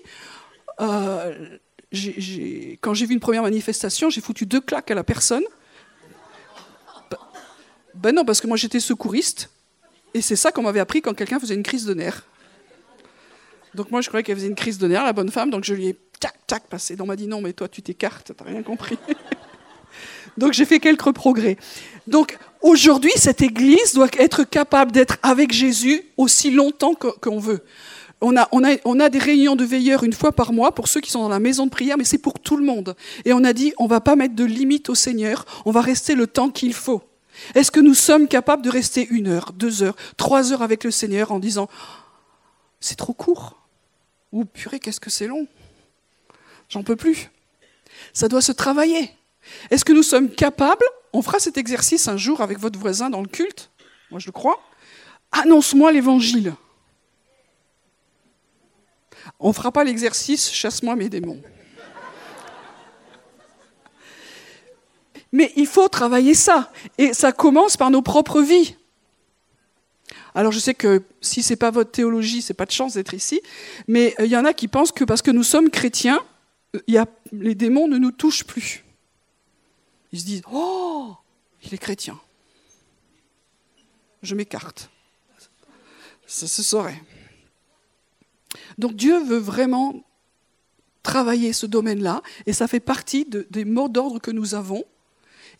Euh, quand j'ai vu une première manifestation, j'ai foutu deux claques à la personne. Ben non, parce que moi j'étais secouriste, et c'est ça qu'on m'avait appris quand quelqu'un faisait une crise de nerfs. Donc moi je croyais qu'elle faisait une crise de nerfs, la bonne femme, donc je lui ai tac tac passé. Donc on m'a dit non mais toi tu t'écartes, t'as rien compris. donc j'ai fait quelques progrès. Donc aujourd'hui cette église doit être capable d'être avec Jésus aussi longtemps qu'on veut on a, des réunions de veilleurs une fois par mois pour ceux qui sont dans la maison de prière, mais c'est pour tout le monde. Et on a dit, on va pas mettre de limite au Seigneur, on va rester le temps qu'il faut. Est-ce que nous sommes capables de rester une heure, deux heures, trois heures avec le Seigneur en disant, c'est trop court? Ou purée, qu'est-ce que c'est long J'en peux plus. Ça doit se travailler. Est-ce que nous sommes capables On fera cet exercice un jour avec votre voisin dans le culte, moi je le crois. Annonce-moi l'évangile. On ne fera pas l'exercice chasse-moi mes démons. Mais il faut travailler ça. Et ça commence par nos propres vies. Alors je sais que si ce n'est pas votre théologie, ce n'est pas de chance d'être ici, mais euh, il y en a qui pensent que parce que nous sommes chrétiens, a, les démons ne nous touchent plus. Ils se disent Oh, il est chrétien. Je m'écarte. Ça se saurait. Donc Dieu veut vraiment travailler ce domaine-là, et ça fait partie des mots d'ordre que nous avons.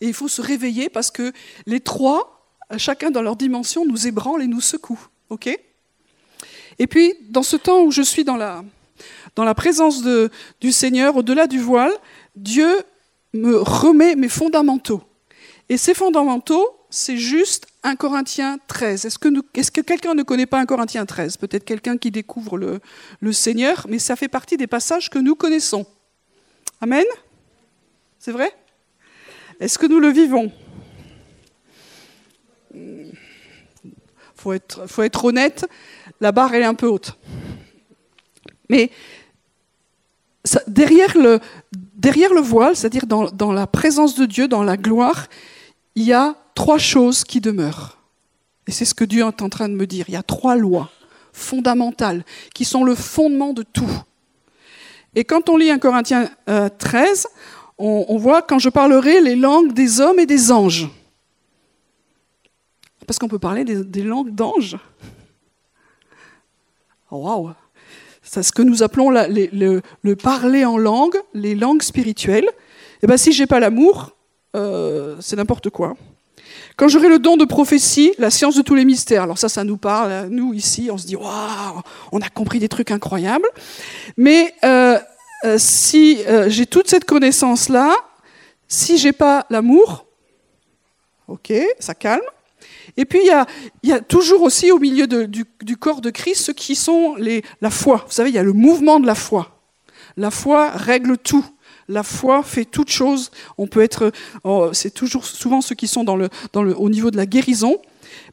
Et il faut se réveiller parce que les trois, chacun dans leur dimension, nous ébranlent et nous secouent. ok? Et puis, dans ce temps où je suis dans la, dans la présence de, du Seigneur, au-delà du voile, Dieu me remet mes fondamentaux. Et ces fondamentaux, c'est juste 1 Corinthiens 13. Est-ce que, est que quelqu'un ne connaît pas 1 Corinthiens 13 Peut-être quelqu'un qui découvre le, le Seigneur, mais ça fait partie des passages que nous connaissons. Amen? C'est vrai? Est-ce que nous le vivons? Faut être, faut être honnête, la barre est un peu haute. Mais derrière, le, voile, c'est-à-dire dans, la présence de Dieu, dans la gloire, il y a trois choses qui demeurent. Et c'est ce que Dieu est en train de me dire. Il y a trois lois fondamentales qui sont le fondement de tout. Et quand on lit un Corinthiens 13, euh, on, voit quand je parlerai les langues des hommes et des anges. Parce qu'on peut parler des, langues d'anges. Waouh C'est ce que nous appelons le, parler en langue, les langues spirituelles. Et eh bien si j'ai pas l'amour, euh, c'est n'importe quoi. Quand j'aurai le don de prophétie, la science de tous les mystères. Alors ça, ça nous parle, nous ici, on se dit waouh, on a compris des trucs incroyables. Mais euh, euh, si j'ai toute cette connaissance là, si j'ai pas l'amour, ok, ça calme. Et puis il y a, toujours aussi au milieu du, corps de Christ ceux qui sont la foi. Vous savez, il y a le mouvement de la foi. La foi règle tout. La foi fait toute chose. On peut être, oh, c'est toujours souvent ceux qui sont au niveau de la guérison.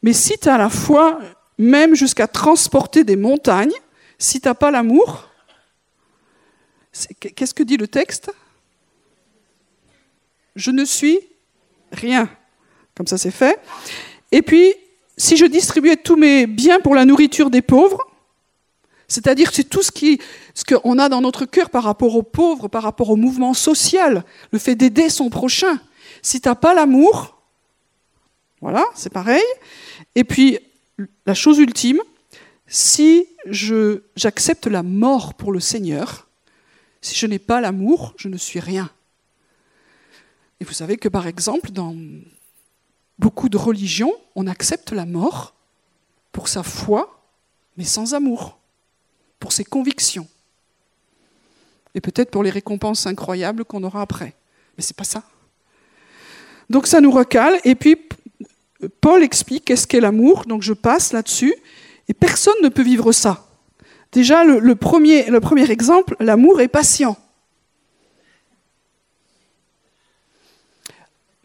Mais si tu as la foi, même jusqu'à transporter des montagnes, si tu n'as pas l'amour, qu'est-ce que dit le texte? Je ne suis rien. Comme ça, c'est fait. Et puis, si je distribuais tous mes biens pour la nourriture des pauvres, c'est-à-dire c'est tout ce qu'on a dans notre cœur par rapport aux pauvres, par rapport au mouvement social, le fait d'aider son prochain. Si tu n'as pas l'amour, voilà, c'est pareil. Et puis, la chose ultime, si j'accepte la mort pour le Seigneur, si je n'ai pas l'amour, je ne suis rien. Et vous savez que par exemple, dans beaucoup de religions, on accepte la mort pour sa foi, mais sans amour, pour ses convictions. Et peut-être pour les récompenses incroyables qu'on aura après. Mais ce n'est pas ça. Donc ça nous recale. Et puis Paul explique qu'est-ce qu'est l'amour. Donc je passe là-dessus. Et personne ne peut vivre ça. Déjà, le, premier, le premier exemple, l'amour est patient.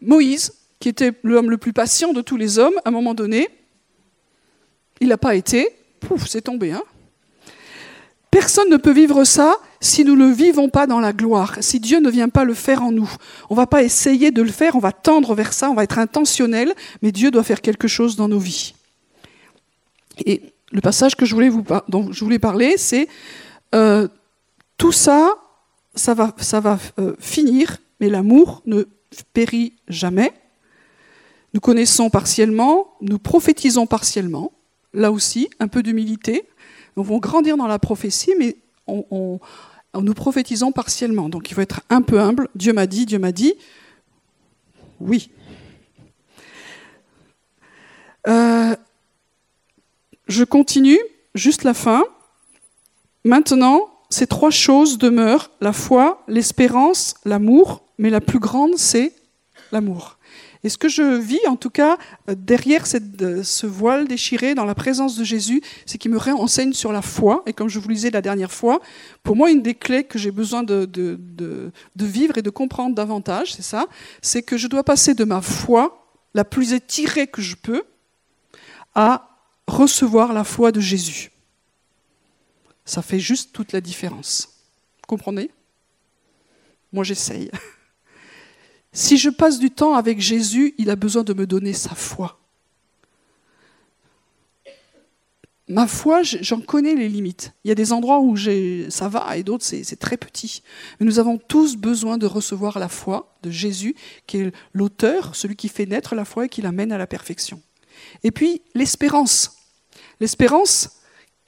Moïse, qui était l'homme le plus patient de tous les hommes, à un moment donné, il n'a pas été, pouf, c'est tombé. Hein Personne ne peut vivre ça si nous ne le vivons pas dans la gloire, si Dieu ne vient pas le faire en nous. On ne va pas essayer de le faire, on va tendre vers ça, on va être intentionnel, mais Dieu doit faire quelque chose dans nos vies. Et le passage que je voulais vous, dont je voulais parler, c'est euh, tout ça, ça va, euh, finir, mais l'amour ne périt jamais. Nous connaissons partiellement, nous prophétisons partiellement. Là aussi, un peu d'humilité. Nous vont grandir dans la prophétie, mais nous prophétisons partiellement. Donc il faut être un peu humble. Dieu m'a dit, Dieu m'a dit. Oui. Euh, je continue, juste la fin. Maintenant, ces trois choses demeurent, la foi, l'espérance, l'amour, mais la plus grande, c'est l'amour. Et ce que je vis, en tout cas, euh, derrière euh, ce voile déchiré dans la présence de Jésus, c'est qu'il me réenseigne sur la foi. Et comme je vous le disais la dernière fois, pour moi, une des clés que j'ai besoin de, de, vivre et de comprendre davantage, c'est ça, c'est que je dois passer de ma foi, la plus étirée que je peux, à recevoir la foi de Jésus. Ça fait juste toute la différence. Vous comprenez? Moi, j'essaye. Si je passe du temps avec Jésus, il a besoin de me donner sa foi. Ma foi, j'en connais les limites. Il y a des endroits où ça va et d'autres c'est très petit. Mais nous avons tous besoin de recevoir la foi de Jésus, qui est l'auteur, celui qui fait naître la foi et qui l'amène à la perfection. Et puis l'espérance. L'espérance,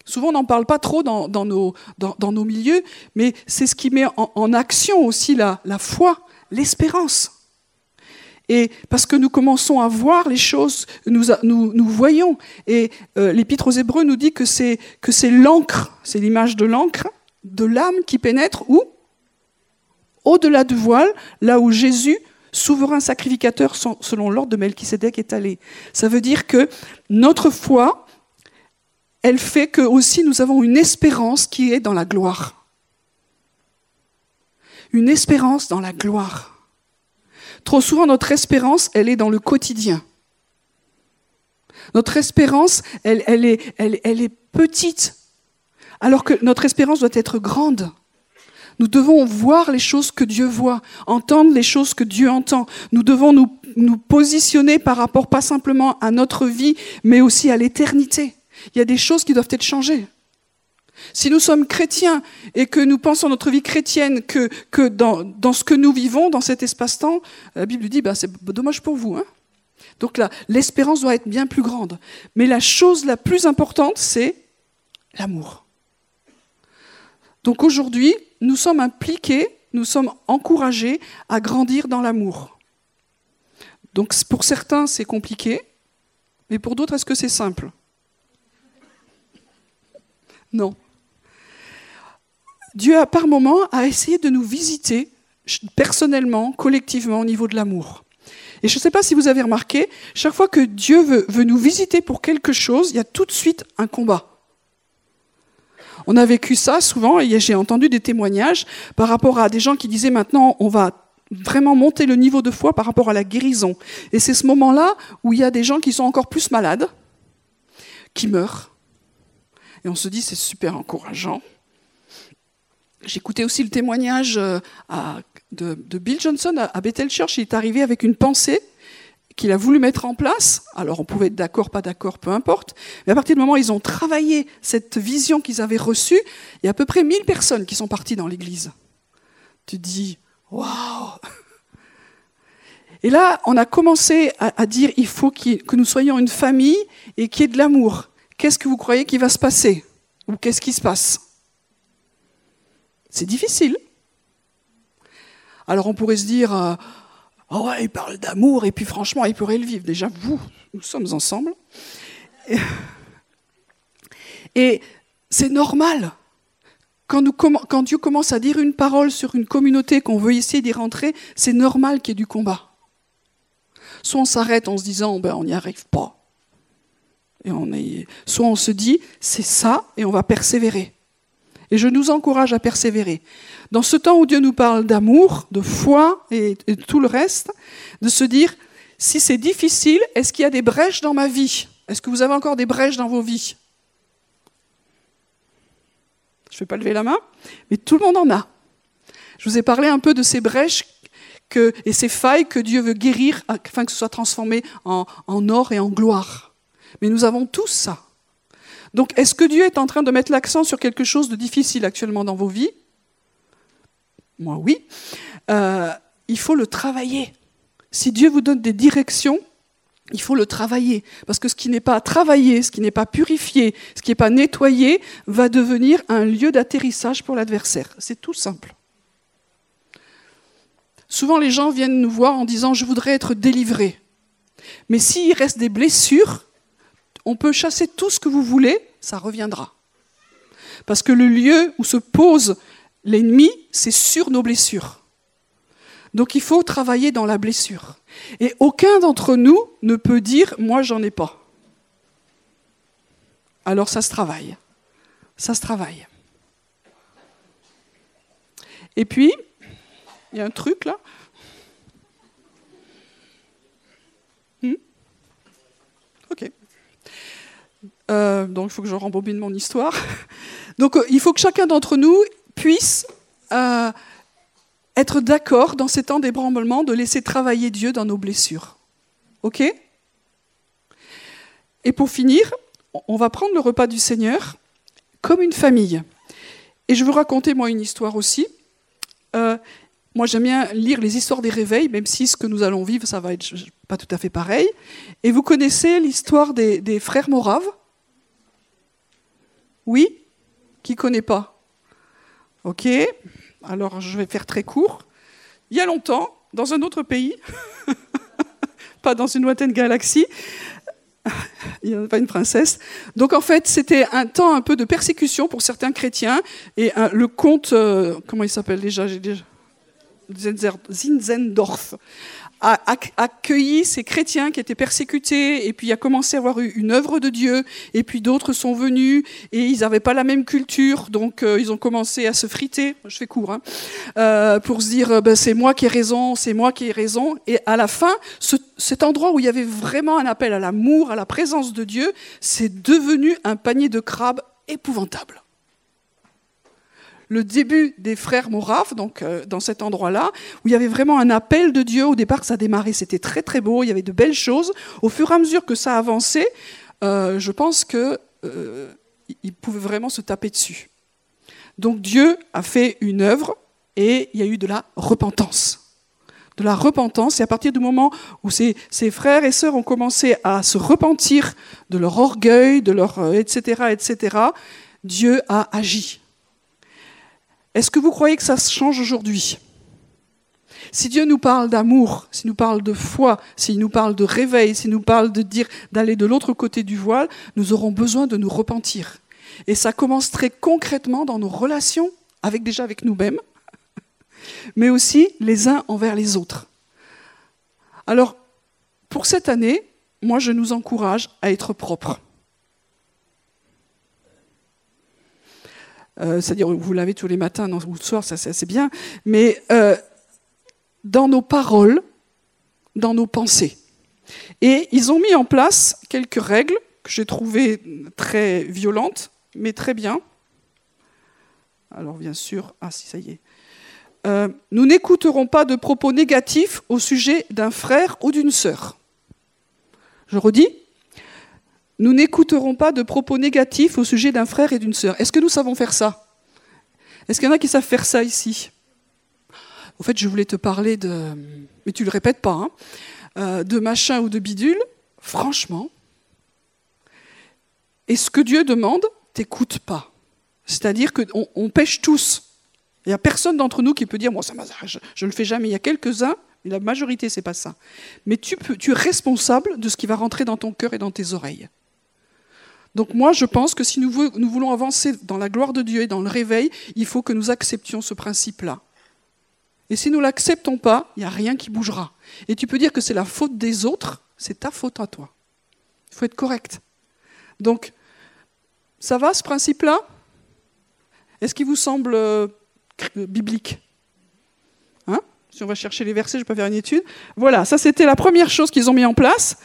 souvent on n'en parle pas trop dans, nos, milieux, mais c'est ce qui met en, action aussi la foi, l'espérance. Et parce que nous commençons à voir les choses, nous, voyons. Et euh, l'Épître aux Hébreux nous dit que c'est que c'est l'encre, c'est l'image de l'encre, de l'âme qui pénètre où? Au-delà du voile, là où Jésus, souverain sacrificateur selon l'ordre de Melchisédek, est allé. Ça veut dire que notre foi, elle fait que aussi nous avons une espérance qui est dans la gloire. Une espérance dans la gloire. Trop souvent, notre espérance, elle est dans le quotidien. Notre espérance, elle, est, petite, alors que notre espérance doit être grande. Nous devons voir les choses que Dieu voit, entendre les choses que Dieu entend. Nous devons nous positionner par rapport pas simplement à notre vie, mais aussi à l'éternité. Il y a des choses qui doivent être changées. Si nous sommes chrétiens et que nous pensons notre vie chrétienne que, dans, ce que nous vivons, dans cet espace-temps, la Bible dit, bah, c'est dommage pour vous. Hein Donc là, l'espérance doit être bien plus grande. Mais la chose la plus importante, c'est l'amour. Donc aujourd'hui, nous sommes impliqués, nous sommes encouragés à grandir dans l'amour. Donc pour certains, c'est compliqué, mais pour d'autres, est-ce que c'est simple? Non. Dieu, a par moment, a essayé de nous visiter personnellement, collectivement, au niveau de l'amour. Et je ne sais pas si vous avez remarqué, chaque fois que Dieu veut nous visiter pour quelque chose, il y a tout de suite un combat. On a vécu ça souvent, et j'ai entendu des témoignages par rapport à des gens qui disaient maintenant on va vraiment monter le niveau de foi par rapport à la guérison. Et c'est ce moment-là où il y a des gens qui sont encore plus malades, qui meurent. Et on se dit c'est super encourageant. J'écoutais aussi le témoignage euh, de, Bill Johnson à Bethel Church. Il est arrivé avec une pensée qu'il a voulu mettre en place. Alors on pouvait être d'accord, pas d'accord, peu importe. Mais à partir du moment où ils ont travaillé cette vision qu'ils avaient reçue, il y a à peu près 1000 personnes qui sont parties dans l'église. Tu dis, waouh Et là, on a commencé à, dire, il faut que nous soyons une famille et qu'il y ait de l'amour. Qu'est-ce que vous croyez qui va se passer? Ou qu'est-ce qui se passe? C'est difficile. Alors on pourrait se dire, euh, Oh ouais, il parle d'amour, et puis franchement, il pourrait le vivre. Déjà, vous, nous sommes ensemble. Et, c'est normal. Quand, Dieu commence à dire une parole sur une communauté qu'on veut essayer d'y rentrer, c'est normal qu'il y ait du combat. Soit on s'arrête en se disant, ben, on n'y arrive pas. Et. Soit on se dit, c'est ça, et on va persévérer. Et je nous encourage à persévérer. Dans ce temps où Dieu nous parle d'amour, de foi et, tout le reste, de se dire, si c'est difficile, est-ce qu'il y a des brèches dans ma vie? Est-ce que vous avez encore des brèches dans vos vies? Je ne vais pas lever la main, mais tout le monde en a. Je vous ai parlé un peu de ces brèches et ces failles que Dieu veut guérir afin que ce soit transformé en or et en gloire. Mais nous avons tous ça. Donc, est-ce que Dieu est en train de mettre l'accent sur quelque chose de difficile actuellement dans vos vies? Moi, oui. Euh, il faut le travailler. Si Dieu vous donne des directions, il faut le travailler. Parce que ce qui n'est pas travaillé, ce qui n'est pas purifié, ce qui n'est pas nettoyé, va devenir un lieu d'atterrissage pour l'adversaire. C'est tout simple. Souvent, les gens viennent nous voir en disant Je voudrais être délivré. Mais s'il reste des blessures, on peut chasser tout ce que vous voulez, ça reviendra. Parce que le lieu où se pose l'ennemi, c'est sur nos blessures. Donc il faut travailler dans la blessure. Et aucun d'entre nous ne peut dire moi j'en ai pas. Alors ça se travaille. Ça se travaille. Et puis, il y a un truc là. Hmm? Ok. Euh, donc il faut que je rembobine mon histoire. Donc euh, il faut que chacun d'entre nous puisse euh, être d'accord dans ces temps d'ébranlement de laisser travailler Dieu dans nos blessures. OK? Et pour finir, on va prendre le repas du Seigneur comme une famille. Et je veux raconter moi une histoire aussi. moi j'aime bien lire les histoires des réveils, même si ce que nous allons vivre, ça va être pas tout à fait pareil. Et vous connaissez l'histoire des, des frères Moraves oui Qui connaît pas Ok, alors je vais faire très court. Il y a longtemps, dans un autre pays, pas dans une lointaine galaxie, il n'y avait pas une princesse. Donc en fait, c'était un temps un peu de persécution pour certains chrétiens. Et le comte, euh, comment il s'appelle déjà? Zinzendorf a accueilli ces chrétiens qui étaient persécutés, et puis il a commencé à avoir une œuvre de Dieu, et puis d'autres sont venus, et ils n'avaient pas la même culture, donc euh, ils ont commencé à se friter, je fais court, hein, euh, pour se dire, ben, c'est moi qui ai raison, c'est moi qui ai raison, et à la fin, cet endroit où il y avait vraiment un appel à l'amour, à la présence de Dieu, c'est devenu un panier de crabes épouvantable le début des frères Moraves, donc euh, dans cet endroit-là, où il y avait vraiment un appel de Dieu. Au départ, ça démarrait, c'était très très beau, il y avait de belles choses. Au fur et à mesure que ça avançait, euh, je pense qu'il euh, pouvait vraiment se taper dessus. Donc Dieu a fait une œuvre et il y a eu de la repentance. De la repentance, et à partir du moment où ces, frères et sœurs ont commencé à se repentir de leur orgueil, de leur etc., etc., Dieu a agi. Est-ce que vous croyez que ça se change aujourd'hui? Si Dieu nous parle d'amour, s'il nous parle de foi, s'il nous parle de réveil, s'il nous parle d'aller de l'autre côté du voile, nous aurons besoin de nous repentir. Et ça commence très concrètement dans nos relations, avec déjà avec nous-mêmes, mais aussi les uns envers les autres. Alors, pour cette année, moi, je nous encourage à être propres. Euh, c'est-à-dire, vous l'avez tous les matins ou le soir, ça c'est bien, mais euh, dans nos paroles, dans nos pensées. Et ils ont mis en place quelques règles que j'ai trouvées très violentes, mais très bien. Alors, bien sûr, ah si, ça y est. Euh, nous n'écouterons pas de propos négatifs au sujet d'un frère ou d'une sœur. Je redis, nous n'écouterons pas de propos négatifs au sujet d'un frère et d'une sœur. Est-ce que nous savons faire ça? Est-ce qu'il y en a qui savent faire ça ici? Au fait, je voulais te parler de, mais tu le répètes pas, hein, euh, de machin ou de bidule. Franchement, et ce que Dieu demande, t'écoute pas? C'est-à-dire qu'on on pêche tous. Il n'y a personne d'entre nous qui peut dire, moi, ça je ne le fais jamais. Il y a quelques-uns, mais la majorité, c'est pas ça. Mais tu, tu es responsable de ce qui va rentrer dans ton cœur et dans tes oreilles. Donc moi, je pense que si nous, voulons avancer dans la gloire de Dieu et dans le réveil, il faut que nous acceptions ce principe-là. Et si nous ne l'acceptons pas, il n'y a rien qui bougera. Et tu peux dire que c'est la faute des autres, c'est ta faute à toi. Il faut être correct. Donc, ça va ce principe-là? Est-ce qu'il vous semble euh, biblique? Hein? Si on va chercher les versets, je vais pas faire une étude. Voilà, ça c'était la première chose qu'ils ont mis en place.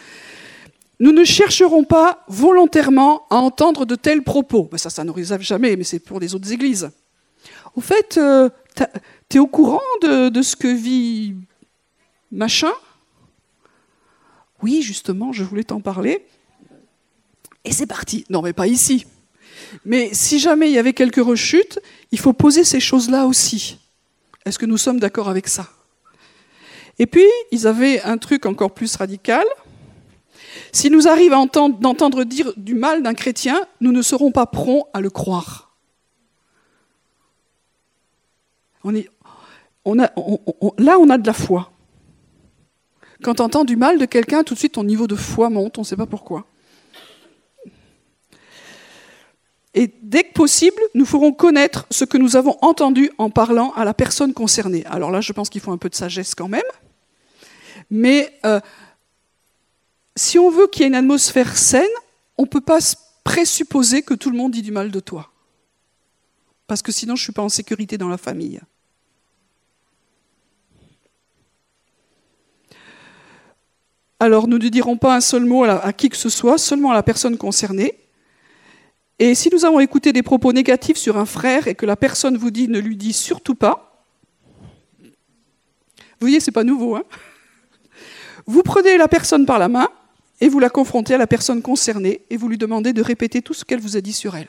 Nous ne chercherons pas volontairement à entendre de tels propos. Ben, ça, ça ne réserve jamais, mais c'est pour les autres églises. Au fait, euh, tu es au courant de, ce que vit machin? Oui, justement, je voulais t'en parler. Et c'est parti. Non, mais pas ici. Mais si jamais il y avait quelques rechutes, il faut poser ces choses-là aussi. Est-ce que nous sommes d'accord avec ça? Et puis, ils avaient un truc encore plus radical. Si nous arrive d'entendre dire du mal d'un chrétien, nous ne serons pas prompts à le croire. là, on a de la foi. Quand on entend du mal de quelqu'un, tout de suite, ton niveau de foi monte, on ne sait pas pourquoi. Et dès que possible, nous ferons connaître ce que nous avons entendu en parlant à la personne concernée. Alors là, je pense qu'il faut un peu de sagesse quand même. Mais euh, si on veut qu'il y ait une atmosphère saine, on ne peut pas présupposer que tout le monde dit du mal de toi. Parce que sinon, je ne suis pas en sécurité dans la famille. Alors, nous ne dirons pas un seul mot à, qui que ce soit, seulement à la personne concernée. Et si nous avons écouté des propos négatifs sur un frère et que la personne vous dit ne lui dit surtout pas, vous voyez, c'est pas nouveau. Hein vous prenez la personne par la main et vous la confrontez à la personne concernée et vous lui demandez de répéter tout ce qu'elle vous a dit sur elle.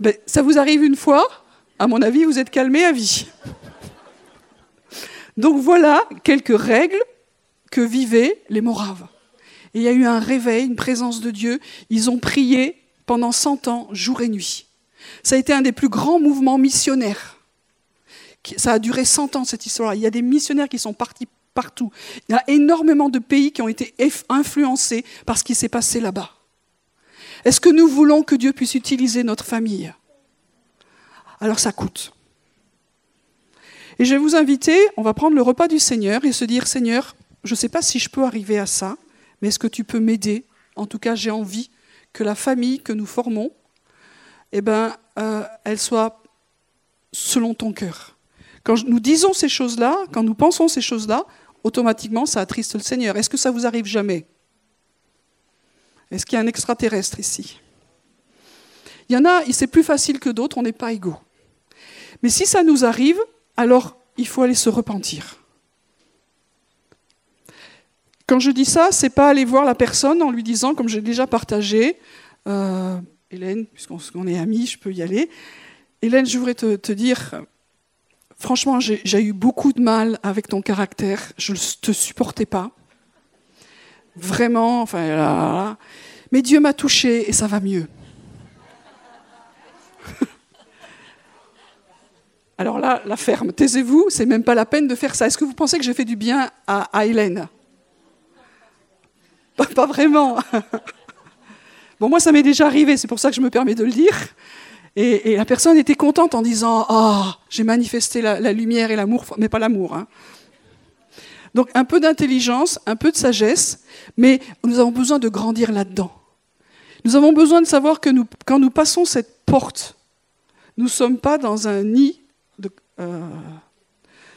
Ben, ça vous arrive une fois, à mon avis, vous êtes calmé à vie. Donc voilà quelques règles que vivaient les Moraves. Il y a eu un réveil, une présence de Dieu. Ils ont prié pendant 100 ans, jour et nuit. Ça a été un des plus grands mouvements missionnaires ça a duré 100 ans cette histoire. Il y a des missionnaires qui sont partis partout. Il y a énormément de pays qui ont été influencés par ce qui s'est passé là-bas. Est-ce que nous voulons que Dieu puisse utiliser notre famille? Alors ça coûte. Et je vais vous inviter, on va prendre le repas du Seigneur et se dire, Seigneur, je ne sais pas si je peux arriver à ça, mais est-ce que tu peux m'aider? En tout cas, j'ai envie que la famille que nous formons, eh ben, euh, elle soit selon ton cœur. Quand nous disons ces choses-là, quand nous pensons ces choses-là, automatiquement, ça attriste le Seigneur. Est-ce que ça vous arrive jamais? Est-ce qu'il y a un extraterrestre ici? Il y en a, c'est plus facile que d'autres, on n'est pas égaux. Mais si ça nous arrive, alors il faut aller se repentir. Quand je dis ça, c'est pas aller voir la personne en lui disant, comme j'ai déjà partagé, euh, Hélène, puisqu'on est amis, je peux y aller. Hélène, je voudrais te dire, Franchement, j'ai eu beaucoup de mal avec ton caractère. Je ne te supportais pas. Vraiment, enfin, là, mais Dieu m'a touché et ça va mieux. Alors là, la ferme, taisez-vous, c'est même pas la peine de faire ça. Est-ce que vous pensez que j'ai fait du bien à, Hélène? Pas, vraiment. bon, moi, ça m'est déjà arrivé, c'est pour ça que je me permets de le dire. Et, la personne était contente en disant Ah, j'ai manifesté la, lumière et l'amour, mais pas l'amour. Hein. Donc, un peu d'intelligence, un peu de sagesse, mais nous avons besoin de grandir là-dedans. Nous avons besoin de savoir que quand nous passons cette porte, nous ne sommes pas dans un nid de, euh,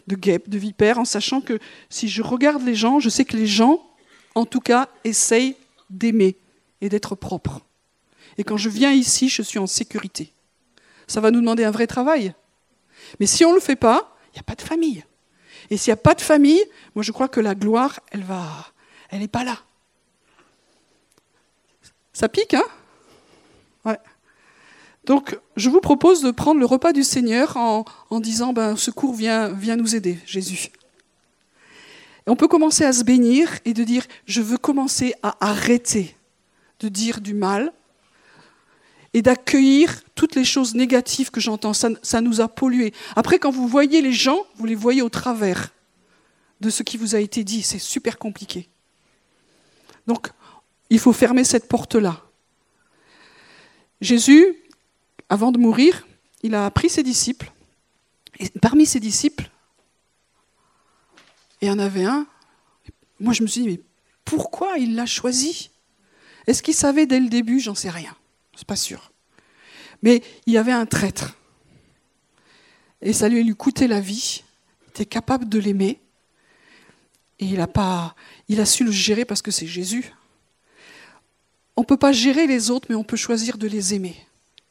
de guêpes, de vipères, en sachant que si je regarde les gens, je sais que les gens, en tout cas, essayent d'aimer et d'être propres. Et quand je viens ici, je suis en sécurité. Ça va nous demander un vrai travail. Mais si on ne le fait pas, il n'y a pas de famille. Et s'il n'y a pas de famille, moi je crois que la gloire, elle va, elle n'est pas là. Ça pique, hein? Ouais. Donc, je vous propose de prendre le repas du Seigneur en, disant ben, Secours, viens, viens nous aider, Jésus. On peut commencer à se bénir et de dire Je veux commencer à arrêter de dire du mal et d'accueillir toutes les choses négatives que j'entends. Ça, nous a pollués. Après, quand vous voyez les gens, vous les voyez au travers de ce qui vous a été dit. C'est super compliqué. Donc, il faut fermer cette porte-là. Jésus, avant de mourir, il a pris ses disciples. Et parmi ses disciples, il y en avait un. Moi, je me suis dit, mais pourquoi il l'a choisi? Est-ce qu'il savait dès le début? J'en sais rien. C'est pas sûr. Mais il y avait un traître. Et ça lui coûté la vie. Il était capable de l'aimer. Et il a, pas, il a su le gérer parce que c'est Jésus. On ne peut pas gérer les autres, mais on peut choisir de les aimer.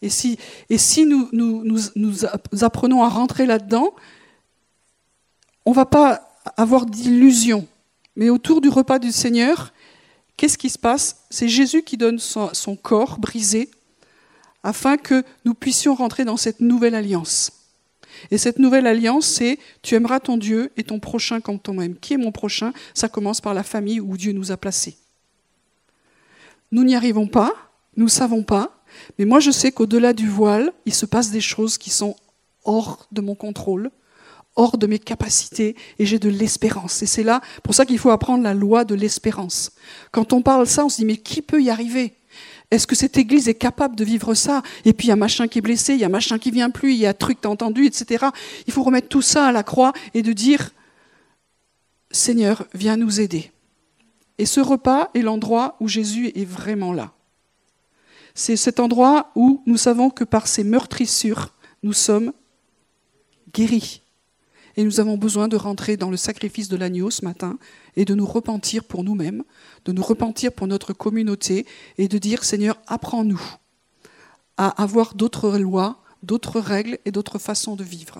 Et si, et si nous, nous, nous, apprenons à rentrer là-dedans, on ne va pas avoir d'illusion. Mais autour du repas du Seigneur, qu'est-ce qui se passe? C'est Jésus qui donne son, corps brisé afin que nous puissions rentrer dans cette nouvelle alliance. Et cette nouvelle alliance, c'est tu aimeras ton Dieu et ton prochain comme toi-même. Qui est mon prochain? Ça commence par la famille où Dieu nous a placés. Nous n'y arrivons pas, nous ne savons pas, mais moi je sais qu'au-delà du voile, il se passe des choses qui sont hors de mon contrôle, hors de mes capacités, et j'ai de l'espérance. Et c'est là, pour ça qu'il faut apprendre la loi de l'espérance. Quand on parle ça, on se dit, mais qui peut y arriver? Est-ce que cette Église est capable de vivre ça? Et puis il y a machin qui est blessé, il y a machin qui vient plus, il y a truc t'as entendu, etc. Il faut remettre tout ça à la croix et de dire, Seigneur, viens nous aider. Et ce repas est l'endroit où Jésus est vraiment là. C'est cet endroit où nous savons que par ses meurtrissures, nous sommes guéris. Et nous avons besoin de rentrer dans le sacrifice de l'agneau ce matin et de nous repentir pour nous-mêmes, de nous repentir pour notre communauté et de dire Seigneur, apprends-nous à avoir d'autres lois, d'autres règles et d'autres façons de vivre.